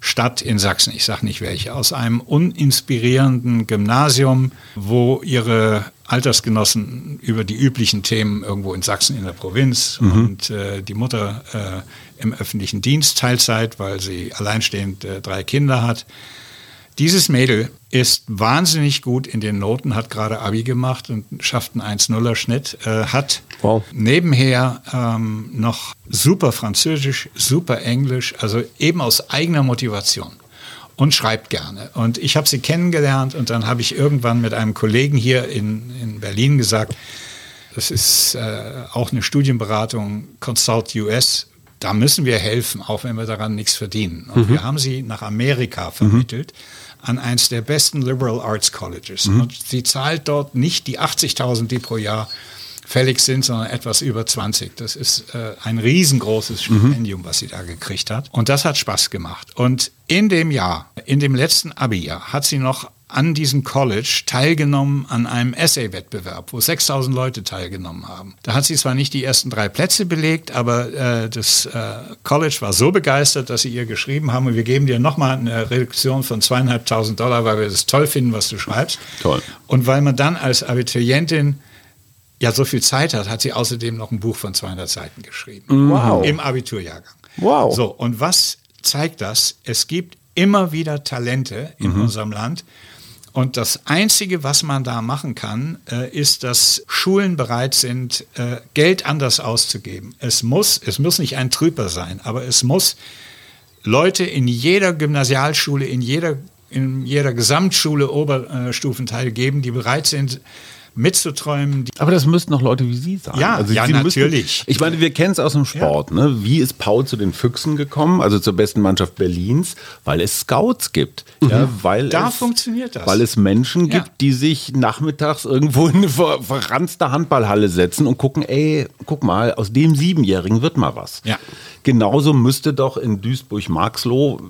Stadt in Sachsen, ich sage nicht welche, aus einem uninspirierenden Gymnasium, wo ihre Altersgenossen über die üblichen Themen irgendwo in Sachsen in der Provinz mhm. und äh, die Mutter äh, im öffentlichen Dienst Teilzeit, weil sie alleinstehend äh, drei Kinder hat. Dieses Mädel ist wahnsinnig gut in den Noten, hat gerade Abi gemacht und schafft einen 1-0er Schnitt, äh, hat wow. nebenher ähm, noch super Französisch, super Englisch, also eben aus eigener Motivation und schreibt gerne. Und ich habe sie kennengelernt und dann habe ich irgendwann mit einem Kollegen hier in, in Berlin gesagt, das ist äh, auch eine Studienberatung, Consult US. Da müssen wir helfen, auch wenn wir daran nichts verdienen. Und mhm. wir haben sie nach Amerika vermittelt. Mhm an eins der besten Liberal Arts Colleges. Mhm. Und sie zahlt dort nicht die 80.000, die pro Jahr fällig sind, sondern etwas über 20. Das ist äh, ein riesengroßes Stipendium, mhm. was sie da gekriegt hat. Und das hat Spaß gemacht. Und in dem Jahr, in dem letzten Abi-Jahr, hat sie noch an diesem College teilgenommen an einem Essay-Wettbewerb, wo 6000 Leute teilgenommen haben. Da hat sie zwar nicht die ersten drei Plätze belegt, aber äh, das äh, College war so begeistert, dass sie ihr geschrieben haben, und wir geben dir nochmal eine Reduktion von zweieinhalbtausend Dollar, weil wir das toll finden, was du schreibst. Toll. Und weil man dann als Abiturientin ja so viel Zeit hat, hat sie außerdem noch ein Buch von 200 Seiten geschrieben. Wow. Im Abiturjahrgang. Wow. So, und was zeigt das? Es gibt immer wieder Talente in mhm. unserem Land, und das Einzige, was man da machen kann, äh, ist, dass Schulen bereit sind, äh, Geld anders auszugeben. Es muss, es muss nicht ein Trüper sein, aber es muss Leute in jeder Gymnasialschule, in jeder, in jeder Gesamtschule Oberstufenteil geben, die bereit sind, mitzuträumen. Aber das müssten doch Leute wie Sie sein. Ja, also ja Sie natürlich. Müssten, ich meine, wir kennen es aus dem Sport. Ja. Ne? Wie ist Paul zu den Füchsen gekommen, also zur besten Mannschaft Berlins? Weil es Scouts gibt. Mhm. Ja, weil da es, funktioniert das. Weil es Menschen ja. gibt, die sich nachmittags irgendwo in eine ver verranzte Handballhalle setzen und gucken, ey, guck mal, aus dem Siebenjährigen wird mal was. Ja. Genauso müsste doch in Duisburg-Marxloh,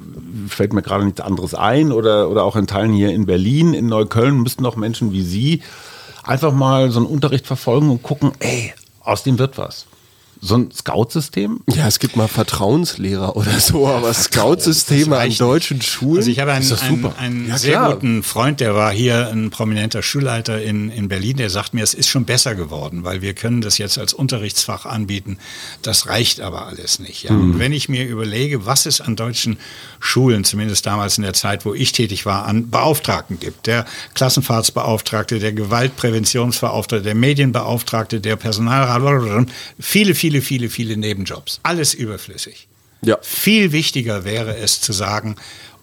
fällt mir gerade nichts anderes ein, oder, oder auch in Teilen hier in Berlin, in Neukölln, müssten doch Menschen wie Sie einfach mal so einen Unterricht verfolgen und gucken, ey, aus dem wird was so ein Scout-System? Ja, es gibt mal Vertrauenslehrer oder so, aber Scout-Systeme an deutschen Schulen. Also ich habe einen, einen, einen ja, sehr guten Freund, der war hier ein prominenter Schulleiter in, in Berlin, der sagt mir, es ist schon besser geworden, weil wir können das jetzt als Unterrichtsfach anbieten. Das reicht aber alles nicht. Ja? Mhm. Und wenn ich mir überlege, was es an deutschen Schulen, zumindest damals in der Zeit, wo ich tätig war, an Beauftragten gibt, der Klassenfahrtsbeauftragte, der Gewaltpräventionsbeauftragte, der Medienbeauftragte, der Personalrat, viele, viele viele, viele, viele Nebenjobs. Alles überflüssig. Ja. Viel wichtiger wäre es zu sagen,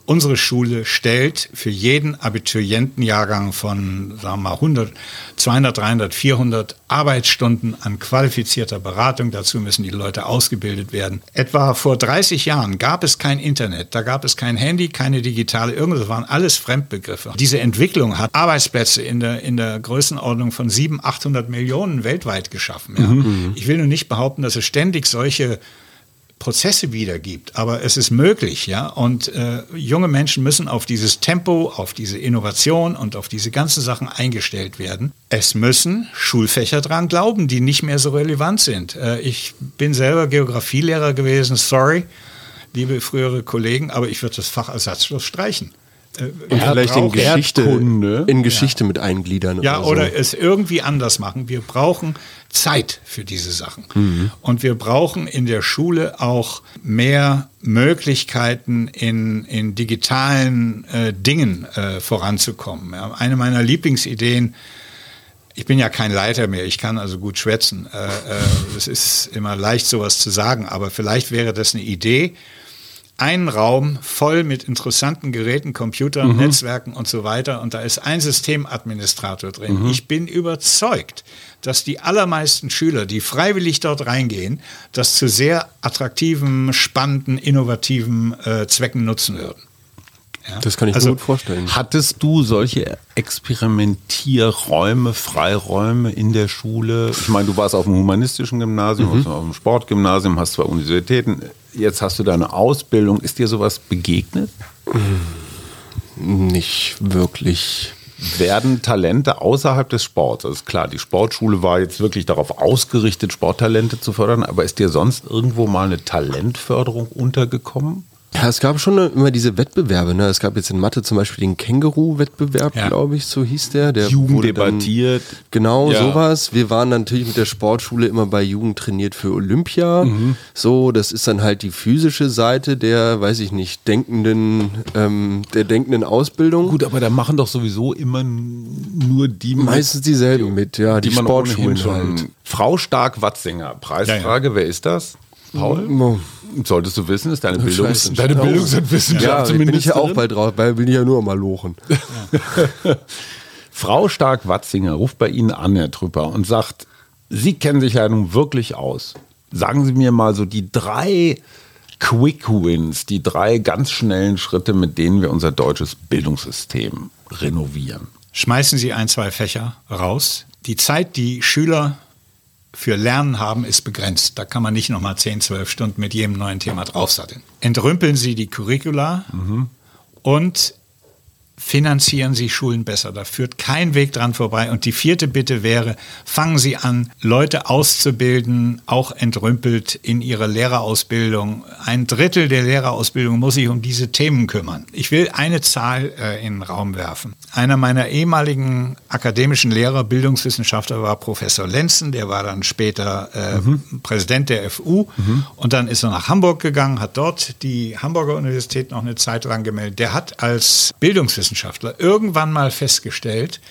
unsere Schule stellt für jeden Abiturientenjahrgang von, sagen wir mal, 100, 200, 300, 400 Arbeitsstunden an qualifizierter Beratung. Dazu müssen die Leute ausgebildet werden. Etwa vor 30 Jahren gab es kein Internet, da gab es kein Handy, keine digitale, irgendwas, waren alles Fremdbegriffe. Diese Entwicklung hat Arbeitsplätze in der, in der Größenordnung von 700, 800 Millionen weltweit geschaffen. Ja. Mhm. Ich will nur nicht behaupten, dass es ständig solche Prozesse wiedergibt. Aber es ist möglich, ja. Und äh, junge Menschen müssen auf dieses Tempo, auf diese Innovation und auf diese ganzen Sachen eingestellt werden. Es müssen Schulfächer dran glauben, die nicht mehr so relevant sind. Äh, ich bin selber Geografielehrer gewesen, sorry, liebe frühere Kollegen, aber ich würde das Fach ersatzlos streichen. Äh, und vielleicht in Geschichte, in Geschichte ja. mit eingliedern. Ja, oder, so. oder, es irgendwie anders machen. Wir brauchen Zeit für diese Sachen. Mhm. Und wir brauchen in der Schule auch mehr Möglichkeiten, in, in digitalen äh, Dingen äh, voranzukommen. Ja, eine meiner Lieblingsideen, ich bin ja kein Leiter mehr, ich kann also gut schwätzen. Äh, äh, es ist immer leicht, sowas zu sagen, aber vielleicht wäre das eine Idee, einen Raum voll mit interessanten Geräten, Computern, mhm. Netzwerken und so weiter. Und da ist ein Systemadministrator drin. Mhm. Ich bin überzeugt, dass die allermeisten Schüler, die freiwillig dort reingehen, das zu sehr attraktiven, spannenden, innovativen äh, Zwecken nutzen würden. Ja? Das kann ich also, mir gut vorstellen. Hattest du solche Experimentierräume, Freiräume in der Schule? Ich meine, du warst auf dem humanistischen Gymnasium, mhm. auf dem Sportgymnasium, hast zwei Universitäten. Jetzt hast du deine Ausbildung. Ist dir sowas begegnet? Nicht wirklich werden Talente außerhalb des Sports. Also klar, die Sportschule war jetzt wirklich darauf ausgerichtet, Sporttalente zu fördern, aber ist dir sonst irgendwo mal eine Talentförderung untergekommen? Ja, es gab schon immer diese Wettbewerbe. Ne? Es gab jetzt in Mathe zum Beispiel den Känguru-Wettbewerb, ja. glaube ich, so hieß der. der Jugend debattiert. genau, ja. sowas. Wir waren natürlich mit der Sportschule immer bei Jugend trainiert für Olympia. Mhm. So, das ist dann halt die physische Seite der, weiß ich nicht, denkenden, ähm, der denkenden Ausbildung. Gut, aber da machen doch sowieso immer nur die meistens dieselben mit, ja, die, die Sportschulen halt. Frau Stark-Watzinger, Preisfrage, wer ist das? Paul? No. Solltest du wissen, ist deine, Bildungs deine Bildungswissenschaft ja, bin ich ja auch bald drauf, weil bin ich ja nur mal lochen. Frau Stark-Watzinger ruft bei Ihnen an, Herr Trüpper, und sagt, Sie kennen sich ja nun wirklich aus. Sagen Sie mir mal so die drei Quick Wins, die drei ganz schnellen Schritte, mit denen wir unser deutsches Bildungssystem renovieren. Schmeißen Sie ein, zwei Fächer raus. Die Zeit, die Schüler für Lernen haben, ist begrenzt. Da kann man nicht nochmal 10, 12 Stunden mit jedem neuen Thema draufsatteln. Entrümpeln Sie die Curricula mhm. und finanzieren Sie Schulen besser. Da führt kein Weg dran vorbei. Und die vierte Bitte wäre, fangen Sie an, Leute auszubilden, auch entrümpelt in ihrer Lehrerausbildung. Ein Drittel der Lehrerausbildung muss sich um diese Themen kümmern. Ich will eine Zahl äh, in den Raum werfen. Einer meiner ehemaligen akademischen Lehrer, Bildungswissenschaftler, war Professor Lenzen. Der war dann später äh, mhm. Präsident der FU. Mhm. Und dann ist er nach Hamburg gegangen, hat dort die Hamburger Universität noch eine Zeit lang gemeldet. Der hat als Bildungswissenschaftler Wissenschaftler irgendwann mal festgestellt,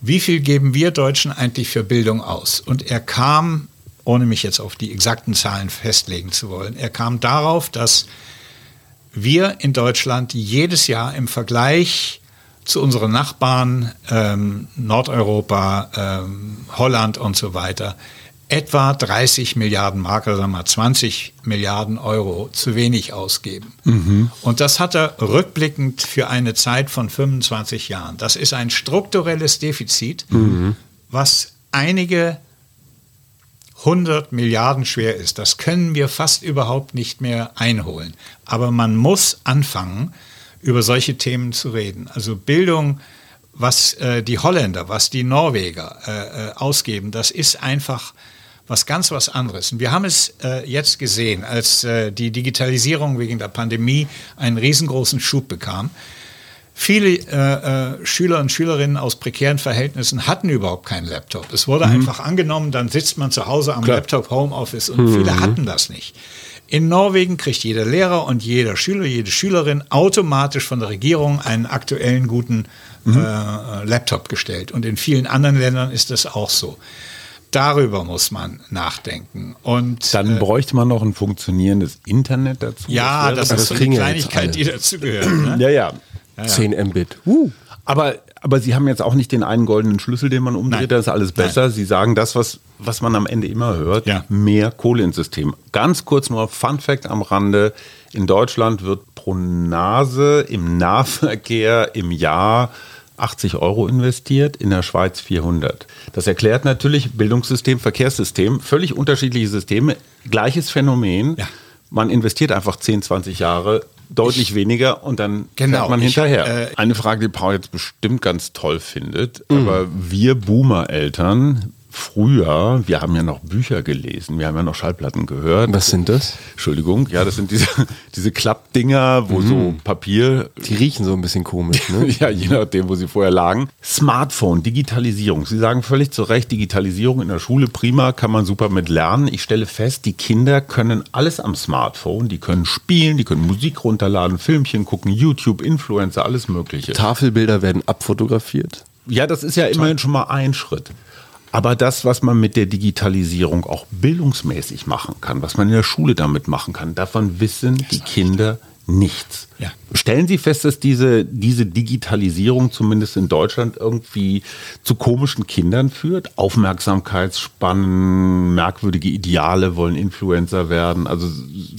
wie viel geben wir Deutschen eigentlich für Bildung aus? Und er kam, ohne mich jetzt auf die exakten Zahlen festlegen zu wollen, er kam darauf, dass wir in Deutschland jedes Jahr im Vergleich zu unseren Nachbarn ähm, Nordeuropa, ähm, Holland und so weiter etwa 30 Milliarden Mark, also mal 20 Milliarden Euro zu wenig ausgeben. Mhm. Und das hat er rückblickend für eine Zeit von 25 Jahren. Das ist ein strukturelles Defizit, mhm. was einige 100 Milliarden schwer ist. Das können wir fast überhaupt nicht mehr einholen. Aber man muss anfangen, über solche Themen zu reden. Also Bildung, was äh, die Holländer, was die Norweger äh, äh ausgeben, das ist einfach was ganz was anderes. Und wir haben es äh, jetzt gesehen, als äh, die Digitalisierung wegen der Pandemie einen riesengroßen Schub bekam. Viele äh, äh, Schüler und Schülerinnen aus prekären Verhältnissen hatten überhaupt keinen Laptop. Es wurde mhm. einfach angenommen, dann sitzt man zu Hause am Klar. Laptop Homeoffice und mhm. viele hatten das nicht. In Norwegen kriegt jeder Lehrer und jeder Schüler, jede Schülerin automatisch von der Regierung einen aktuellen guten mhm. äh, Laptop gestellt. Und in vielen anderen Ländern ist das auch so darüber muss man nachdenken. Und, Dann äh, bräuchte man noch ein funktionierendes Internet dazu. Ja, das, das ist so eine Kleinigkeit, die dazugehört. Ne? ja, ja. ja, ja. 10 Mbit. Uh. Aber, aber Sie haben jetzt auch nicht den einen goldenen Schlüssel, den man umdreht, Nein. das ist alles besser. Nein. Sie sagen das, was, was man am Ende immer hört, ja. mehr Kohle ins System. Ganz kurz nur Fun Fact am Rande. In Deutschland wird pro Nase im Nahverkehr im Jahr 80 Euro investiert, in der Schweiz 400. Das erklärt natürlich Bildungssystem, Verkehrssystem, völlig unterschiedliche Systeme, gleiches Phänomen. Ja. Man investiert einfach 10, 20 Jahre deutlich ich, weniger und dann genau, fährt man hinterher. Ich, äh, Eine Frage, die Paul jetzt bestimmt ganz toll findet, mhm. aber wir Boomer-Eltern früher, wir haben ja noch Bücher gelesen, wir haben ja noch Schallplatten gehört. Was sind das? Entschuldigung, ja, das sind diese, diese Klappdinger, wo mhm. so Papier. Die riechen so ein bisschen komisch, ne? ja, je nachdem, wo sie vorher lagen. Smartphone, Digitalisierung. Sie sagen völlig zu Recht, Digitalisierung in der Schule, prima, kann man super mit lernen. Ich stelle fest, die Kinder können alles am Smartphone. Die können spielen, die können Musik runterladen, Filmchen gucken, YouTube, Influencer, alles Mögliche. Tafelbilder werden abfotografiert. Ja, das ist ja immerhin schon mal ein Schritt. Aber das, was man mit der Digitalisierung auch bildungsmäßig machen kann, was man in der Schule damit machen kann, davon wissen die Kinder nichts. Ja. Stellen Sie fest, dass diese, diese Digitalisierung zumindest in Deutschland irgendwie zu komischen Kindern führt? Aufmerksamkeitsspannen, merkwürdige Ideale, wollen Influencer werden. Also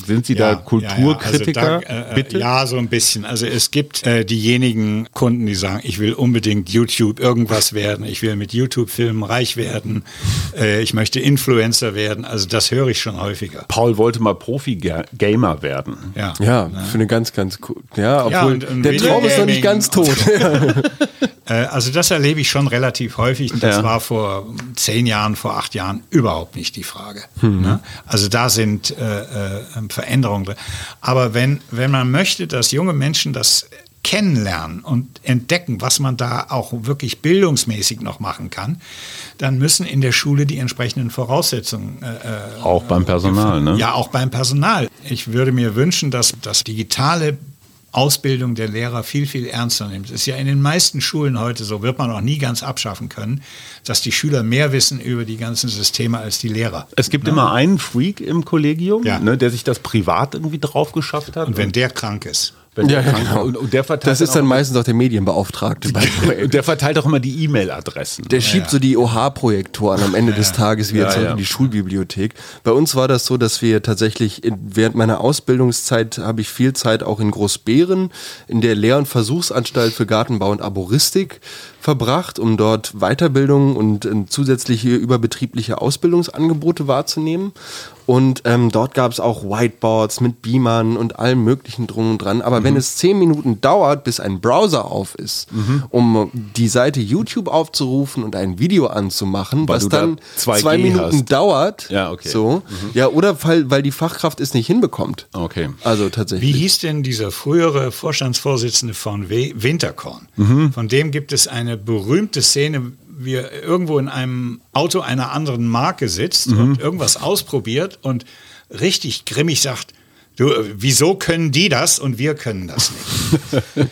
sind Sie ja, da Kulturkritiker? Ja, also da, äh, Bitte? ja, so ein bisschen. Also es gibt äh, diejenigen Kunden, die sagen, ich will unbedingt YouTube irgendwas werden, ich will mit YouTube-Filmen reich werden, äh, ich möchte Influencer werden. Also das höre ich schon häufiger. Paul wollte mal Profi-Gamer werden. Ja, ja, für eine ganz, ganz ja, obwohl ja, und, und der Traum ist noch nicht ganz tot. Äh, also das erlebe ich schon relativ häufig. Das ja. war vor zehn Jahren, vor acht Jahren überhaupt nicht die Frage. Mhm. Ne? Also da sind äh, äh, Veränderungen drin. Aber wenn, wenn man möchte, dass junge Menschen das kennenlernen und entdecken, was man da auch wirklich bildungsmäßig noch machen kann, dann müssen in der Schule die entsprechenden Voraussetzungen. Äh, auch beim Personal, ne? Ja, auch beim Personal. Ich würde mir wünschen, dass das digitale Ausbildung der Lehrer viel, viel ernster nimmt. Es ist ja in den meisten Schulen heute so, wird man auch nie ganz abschaffen können, dass die Schüler mehr wissen über die ganzen Systeme als die Lehrer. Es gibt ne? immer einen Freak im Kollegium, ja. ne, der sich das privat irgendwie drauf geschafft hat. Und wenn der krank ist. Ja, ja, genau. und, und der verteilt Das ist auch dann immer- meistens auch der Medienbeauftragte Projekten. der verteilt auch immer die E-Mail-Adressen. Der schiebt so die OH-Projektoren am Ende des Tages wieder Ja, zurück ja. in die Schulbibliothek. Bei uns war das so, dass wir tatsächlich in, während meiner Ausbildungszeit habe ich viel Zeit auch in Großbeeren in der Lehr- und Versuchsanstalt für Gartenbau und Arboristik verbracht, um dort Weiterbildung und äh, zusätzliche überbetriebliche Ausbildungsangebote wahrzunehmen. Und ähm, dort gab es auch Whiteboards mit Beamern und allem möglichen drum und dran. Aber Mhm. wenn es zehn Minuten dauert, bis ein Browser auf ist, um die Seite YouTube aufzurufen und ein Video anzumachen, Weil was da dann 2G zwei Minuten hast. dauert, Ja, okay. so, ja, oder weil, weil die Fachkraft es nicht hinbekommt. Okay. Also Wie tatsächlich. hieß denn dieser frühere Vorstandsvorsitzende von W- Winterkorn? Von dem gibt es eine berühmte Szene, wie er irgendwo in einem Auto einer anderen Marke sitzt und irgendwas ausprobiert und richtig grimmig sagt, du, äh, wieso können die das und wir können das nicht?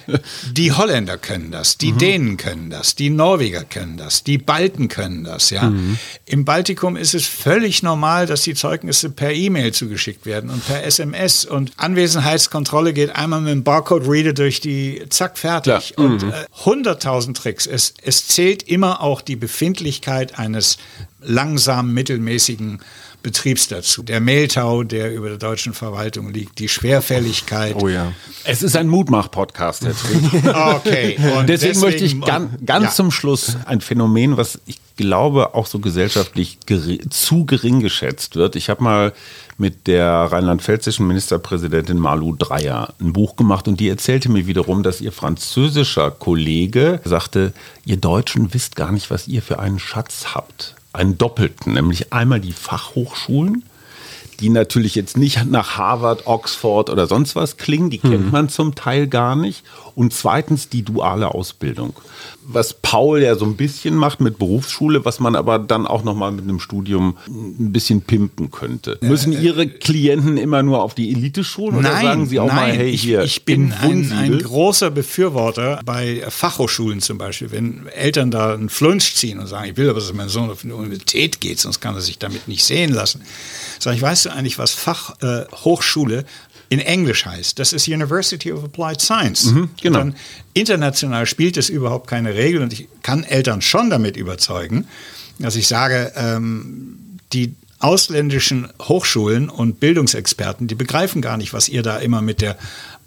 die Holländer können das, die Dänen können das, die Norweger können das, die Balten können das, ja. Im Baltikum ist es völlig normal, dass die Zeugnisse per E-Mail zugeschickt werden und per SMS und Anwesenheitskontrolle geht einmal mit dem Barcode-Reader durch die, zack, fertig. Klar. Und äh, 100.000 Tricks. Es, es zählt immer auch die Befindlichkeit eines langsam mittelmäßigen Betriebs dazu. Der Mehltau, der über der deutschen Verwaltung liegt, die Schwerfälligkeit. Oh ja. Es ist ein Mutmach-Podcast, Herr Trieb. Okay. Und deswegen, möchte ich ganz, ganz ja. zum Schluss ein Phänomen, was ich glaube auch so gesellschaftlich geri- zu gering geschätzt wird. Ich habe mal mit der rheinland-pfälzischen Ministerpräsidentin Malu Dreyer ein Buch gemacht und die erzählte mir wiederum, dass ihr französischer Kollege sagte, ihr Deutschen wisst gar nicht, was ihr für einen Schatz habt. Einen doppelten, nämlich einmal die Fachhochschulen, die natürlich jetzt nicht nach Harvard, Oxford oder sonst was klingen, die kennt man zum Teil gar nicht. Und zweitens die duale Ausbildung. Was Paul ja so ein bisschen macht mit Berufsschule, was man aber dann auch nochmal mit einem Studium ein bisschen pimpen könnte. Müssen Ihre Klienten immer nur auf die Elite-Schulen oder Nein, sagen Sie auch nein, mal, hey, ich, hier, ich bin ein, ein großer Befürworter bei Fachhochschulen zum Beispiel, wenn Eltern da einen Flunsch ziehen und sagen, ich will aber, dass mein Sohn auf eine Universität geht, sonst kann er sich damit nicht sehen lassen. Sag ich, weißt du eigentlich, was Fachhochschule äh, in Englisch heißt? Das ist University of Applied Science. genau. Dann international spielt es überhaupt keine Regel und ich kann Eltern schon damit überzeugen, dass ich sage, ähm, die ausländischen Hochschulen und Bildungsexperten, die begreifen gar nicht, was ihr da immer mit der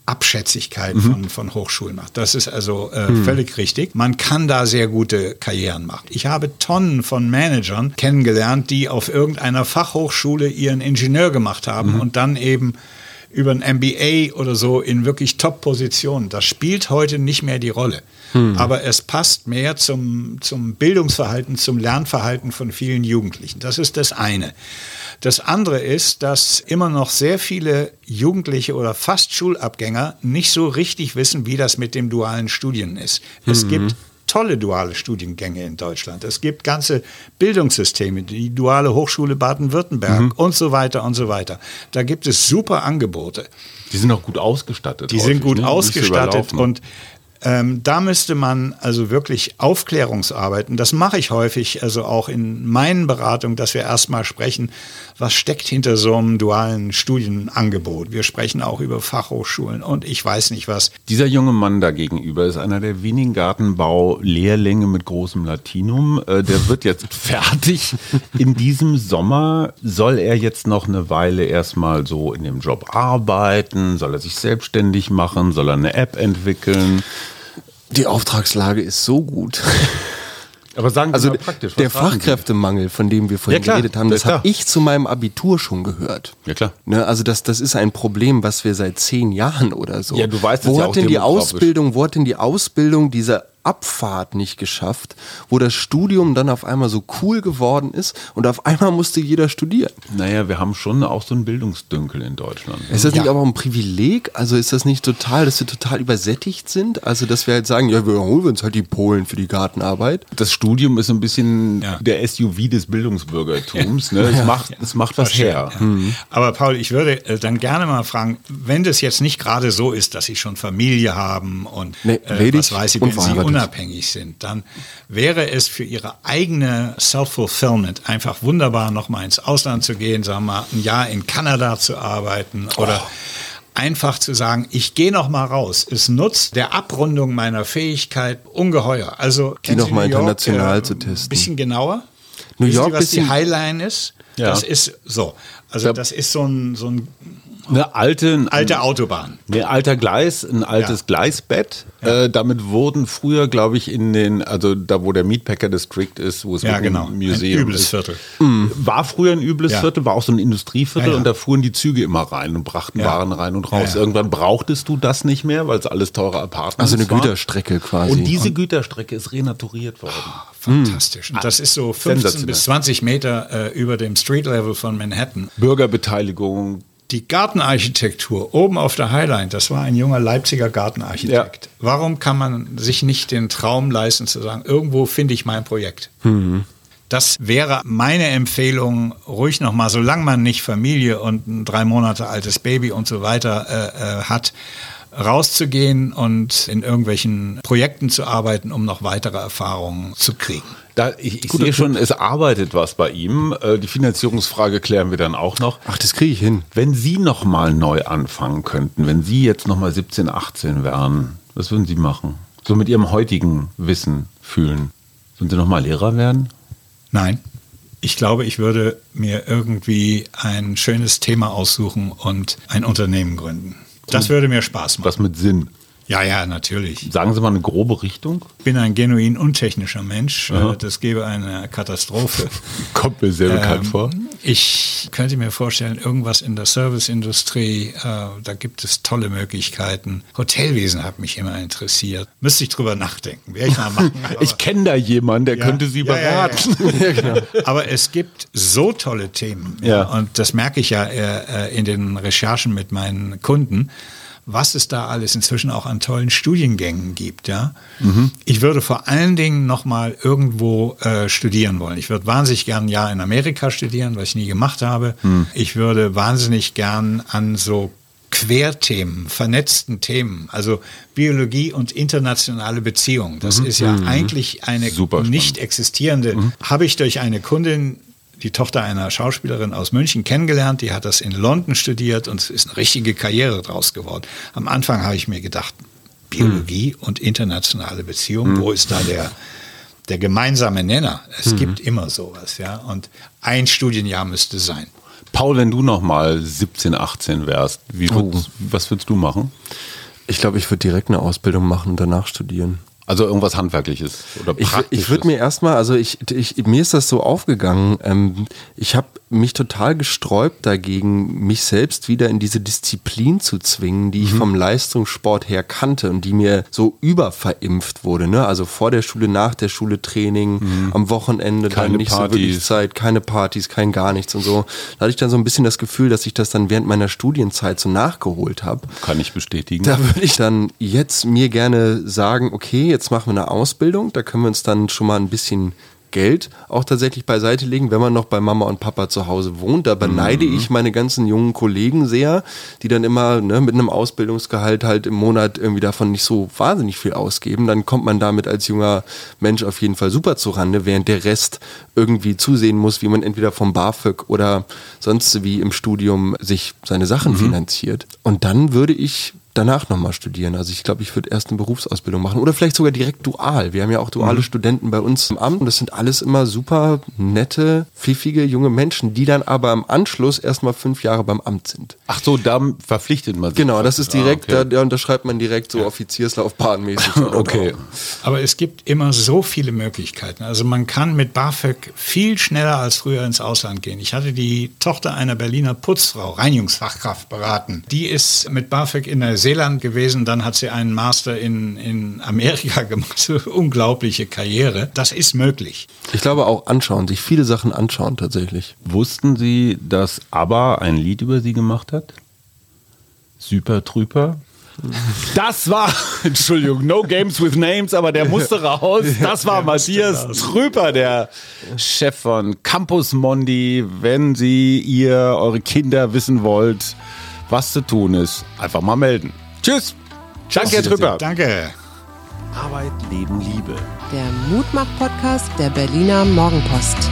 Abschätzigkeit von, von Hochschulen macht. Das ist also äh, völlig richtig. Man kann da sehr gute Karrieren machen. Ich habe Tonnen von Managern kennengelernt, die auf irgendeiner Fachhochschule ihren Ingenieur gemacht haben und dann eben über ein MBA oder so in wirklich Top-Positionen. Das spielt heute nicht mehr die Rolle. Aber es passt mehr zum, zum Bildungsverhalten, zum Lernverhalten von vielen Jugendlichen. Das ist das eine. Das andere ist, dass immer noch sehr viele Jugendliche oder fast Schulabgänger nicht so richtig wissen, wie das mit dem dualen Studien ist. Es gibt tolle duale Studiengänge in Deutschland. Es gibt ganze Bildungssysteme, die duale Hochschule Baden-Württemberg und so weiter und so weiter. Da gibt es super Angebote. Die sind auch gut ausgestattet. Die häufig, sind gut ne? Ausgestattet und ähm, da müsste man also wirklich Aufklärungsarbeiten, das mache ich häufig, also auch in meinen Beratungen, dass wir erstmal sprechen, was steckt hinter so einem dualen Studienangebot. Wir sprechen auch über Fachhochschulen und ich weiß nicht was. Dieser junge Mann da gegenüber ist einer der wenigen Gartenbau-Lehrlinge mit großem Latinum. Äh, Der wird jetzt fertig. In diesem Sommer soll er jetzt noch eine Weile erstmal so in dem Job arbeiten. Soll er sich selbstständig machen? Soll er eine App entwickeln? Die Auftragslage ist so gut. Aber sagen Sie Also mal praktisch. der? Fachkräftemangel, von dem wir vorhin Ja, geredet haben, ja, das klar. habe ich zu meinem Abitur schon gehört. Ja, klar. Ne, also das, das ist ein Problem, was wir seit zehn Jahren oder so. Ja, du weißt es wo ja hat auch denn die. Ausbildung, wo hat denn die Ausbildung dieser Abfahrt nicht geschafft, wo das Studium dann auf einmal so cool geworden ist und auf einmal musste jeder studieren. Naja, wir haben schon auch so einen Bildungsdünkel in Deutschland. Ist das Ja. nicht aber auch ein Privileg? Also ist das nicht total, dass wir total übersättigt sind? Also dass wir halt sagen, ja, wir holen uns halt die Polen für die Gartenarbeit. Das Studium ist so ein bisschen Ja. der SUV des Bildungsbürgertums. Ne? Es, macht, es macht was her. Aber Paul, ich würde äh, dann gerne mal fragen, wenn das jetzt nicht gerade so ist, dass Sie schon Familie haben und Nee, äh, was weiß ich, und wenn Sie. Unabhängig sind, dann wäre es für Ihre eigene Self-Fulfillment einfach wunderbar, noch mal ins Ausland zu gehen, sagen wir mal, ein Jahr in Kanada zu arbeiten oder einfach zu sagen, ich gehe noch mal raus. Es nutzt der Abrundung meiner Fähigkeit ungeheuer. Also die noch mal international äh, zu testen. Ein bisschen genauer. New York, Sie, was die Highline ist. Ja. Das ist so. Also das ist so ein, so ein eine alte, alte Autobahn. Ein alter Gleis, ein altes ja. Gleisbett. Ja. Äh, damit wurden früher, glaube ich, in den, also da wo der Meatpacker District ist, wo es ja, genau. ein Museum ein übles ist. Viertel. Mhm. War früher ein übles ja. Viertel, war auch so ein Industrieviertel und da fuhren die Züge immer rein und brachten Waren rein und raus. Irgendwann brauchtest du das nicht mehr, weil es alles teure Apartments Also eine Güterstrecke quasi. Und diese und Güterstrecke ist renaturiert worden. Oh, fantastisch. Und das ist so 15 bis 20 Meter äh, über dem Street Level von Manhattan. Bürgerbeteiligung, die Gartenarchitektur oben auf der Highline, das war ein junger Leipziger Gartenarchitekt. Ja. Warum kann man sich nicht den Traum leisten zu sagen, irgendwo finde ich mein Projekt? Mhm. Das wäre meine Empfehlung, ruhig nochmal, solange man nicht Familie und ein drei Monate altes Baby und so weiter äh, äh, hat, rauszugehen und in irgendwelchen Projekten zu arbeiten, um noch weitere Erfahrungen zu kriegen. Da, ich ich sehe schon, es arbeitet was bei ihm. Äh, die Finanzierungsfrage klären wir dann auch noch. Ach, das kriege ich hin. Wenn Sie noch mal neu anfangen könnten, wenn Sie jetzt noch mal 17, 18 wären, was würden Sie machen? So mit Ihrem heutigen Wissen fühlen. Würden Sie noch mal Lehrer werden? Nein. Ich glaube, ich würde mir irgendwie ein schönes Thema aussuchen und ein Unternehmen gründen. Das würde mir Spaß machen. Was mit Sinn. Ja, ja, natürlich. Sagen Sie mal eine grobe Richtung. Ich bin ein genuin untechnischer Mensch. Aha. Das gäbe eine Katastrophe. Kommt mir sehr bekannt ähm, vor. Ich könnte mir vorstellen, irgendwas in der Serviceindustrie, äh, da gibt es tolle Möglichkeiten. Hotelwesen hat mich immer interessiert. Müsste ich drüber nachdenken. Werde ich mal machen. ich kenne da jemanden, der ja, könnte Sie beraten. Ja, ja, genau. Aber es gibt so tolle Themen. Und das merke ich ja äh, äh in den Recherchen mit meinen Kunden was es da alles inzwischen auch an tollen Studiengängen gibt. Ja, mhm. ich würde vor allen Dingen noch mal irgendwo äh, studieren wollen. Ich würde wahnsinnig gern ein Jahr in Amerika studieren, was ich nie gemacht habe. Mhm. Ich würde wahnsinnig gern an so Querthemen, vernetzten Themen, also Biologie und internationale Beziehungen. Das mhm. ist ja mhm. eigentlich eine nicht existierende. Mhm. Habe ich durch eine Kundin die Tochter einer Schauspielerin aus München kennengelernt, die hat das in London studiert und es ist eine richtige Karriere draus geworden. Am Anfang habe ich mir gedacht, Biologie hm. und internationale Beziehungen, hm. wo ist da der, der gemeinsame Nenner? Es hm. gibt immer sowas, ja. Und ein Studienjahr müsste sein. Paul, wenn du noch mal 17, 18 wärst, wie, oh. was würdest du machen? Ich glaube, ich würde direkt eine Ausbildung machen und danach studieren. Also irgendwas Handwerkliches oder Praktisches. Ich, ich würde mir erstmal, also ich, ich, mir ist das so aufgegangen, ähm, ich habe mich total gesträubt dagegen, mich selbst wieder in diese Disziplin zu zwingen, die ich mhm. vom Leistungssport her kannte und die mir so überverimpft wurde. Ne? Also vor der Schule, nach der Schule Training, mhm. am Wochenende keine dann nicht Partys. so wirklich Zeit, keine Partys, kein gar nichts und so. Da hatte ich dann so ein bisschen das Gefühl, dass ich das dann während meiner Studienzeit so nachgeholt habe. Kann ich bestätigen. Da würde ich dann jetzt mir gerne sagen, okay, jetzt machen wir eine Ausbildung, da können wir uns dann schon mal ein bisschen Geld auch tatsächlich beiseite legen, wenn man noch bei Mama und Papa zu Hause wohnt. Da beneide mhm. ich meine ganzen jungen Kollegen sehr, die dann immer ne, mit einem Ausbildungsgehalt halt im Monat irgendwie davon nicht so wahnsinnig viel ausgeben. Dann kommt man damit als junger Mensch auf jeden Fall super zurande, während der Rest irgendwie zusehen muss, wie man entweder vom BAföG oder sonst wie im Studium sich seine Sachen mhm. finanziert. Und dann würde ich danach nochmal studieren. Also ich glaube, ich würde erst eine Berufsausbildung machen oder vielleicht sogar direkt dual. Wir haben ja auch duale mhm. Studenten bei uns im Amt und das sind alles immer super nette, pfiffige junge Menschen, die dann aber im Anschluss erstmal fünf Jahre beim Amt sind. Ach so, da verpflichtet man sich. Genau, das ist direkt, ah, okay. da, da, unterschreibt man direkt so ja. Offizierslaufbahnmäßig. okay. Aber es gibt immer so viele Möglichkeiten. Also man kann mit BAföG viel schneller als früher ins Ausland gehen. Ich hatte die Tochter einer Berliner Putzfrau, Reinigungsfachkraft beraten. Die ist mit BAföG in der Neuseeland gewesen, dann hat sie einen Master in, in Amerika gemacht. Unglaubliche Karriere. Das ist möglich. Ich glaube auch anschauen, sich viele Sachen anschauen tatsächlich. Wussten Sie, dass ABBA ein Lied über Sie gemacht hat? Super Trüper? Das war, Entschuldigung, no games with names, aber der musste raus. Das war Matthias Trüper, der Chef von Campus Mondi. Wenn Sie ihr, eure Kinder wissen wollt, was zu tun ist, einfach mal melden. Tschüss. Danke, Herr Trüpper. Danke. Arbeit, Leben, Liebe. Der Mutmach-Podcast der Berliner Morgenpost.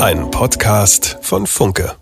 Ein Podcast von Funke.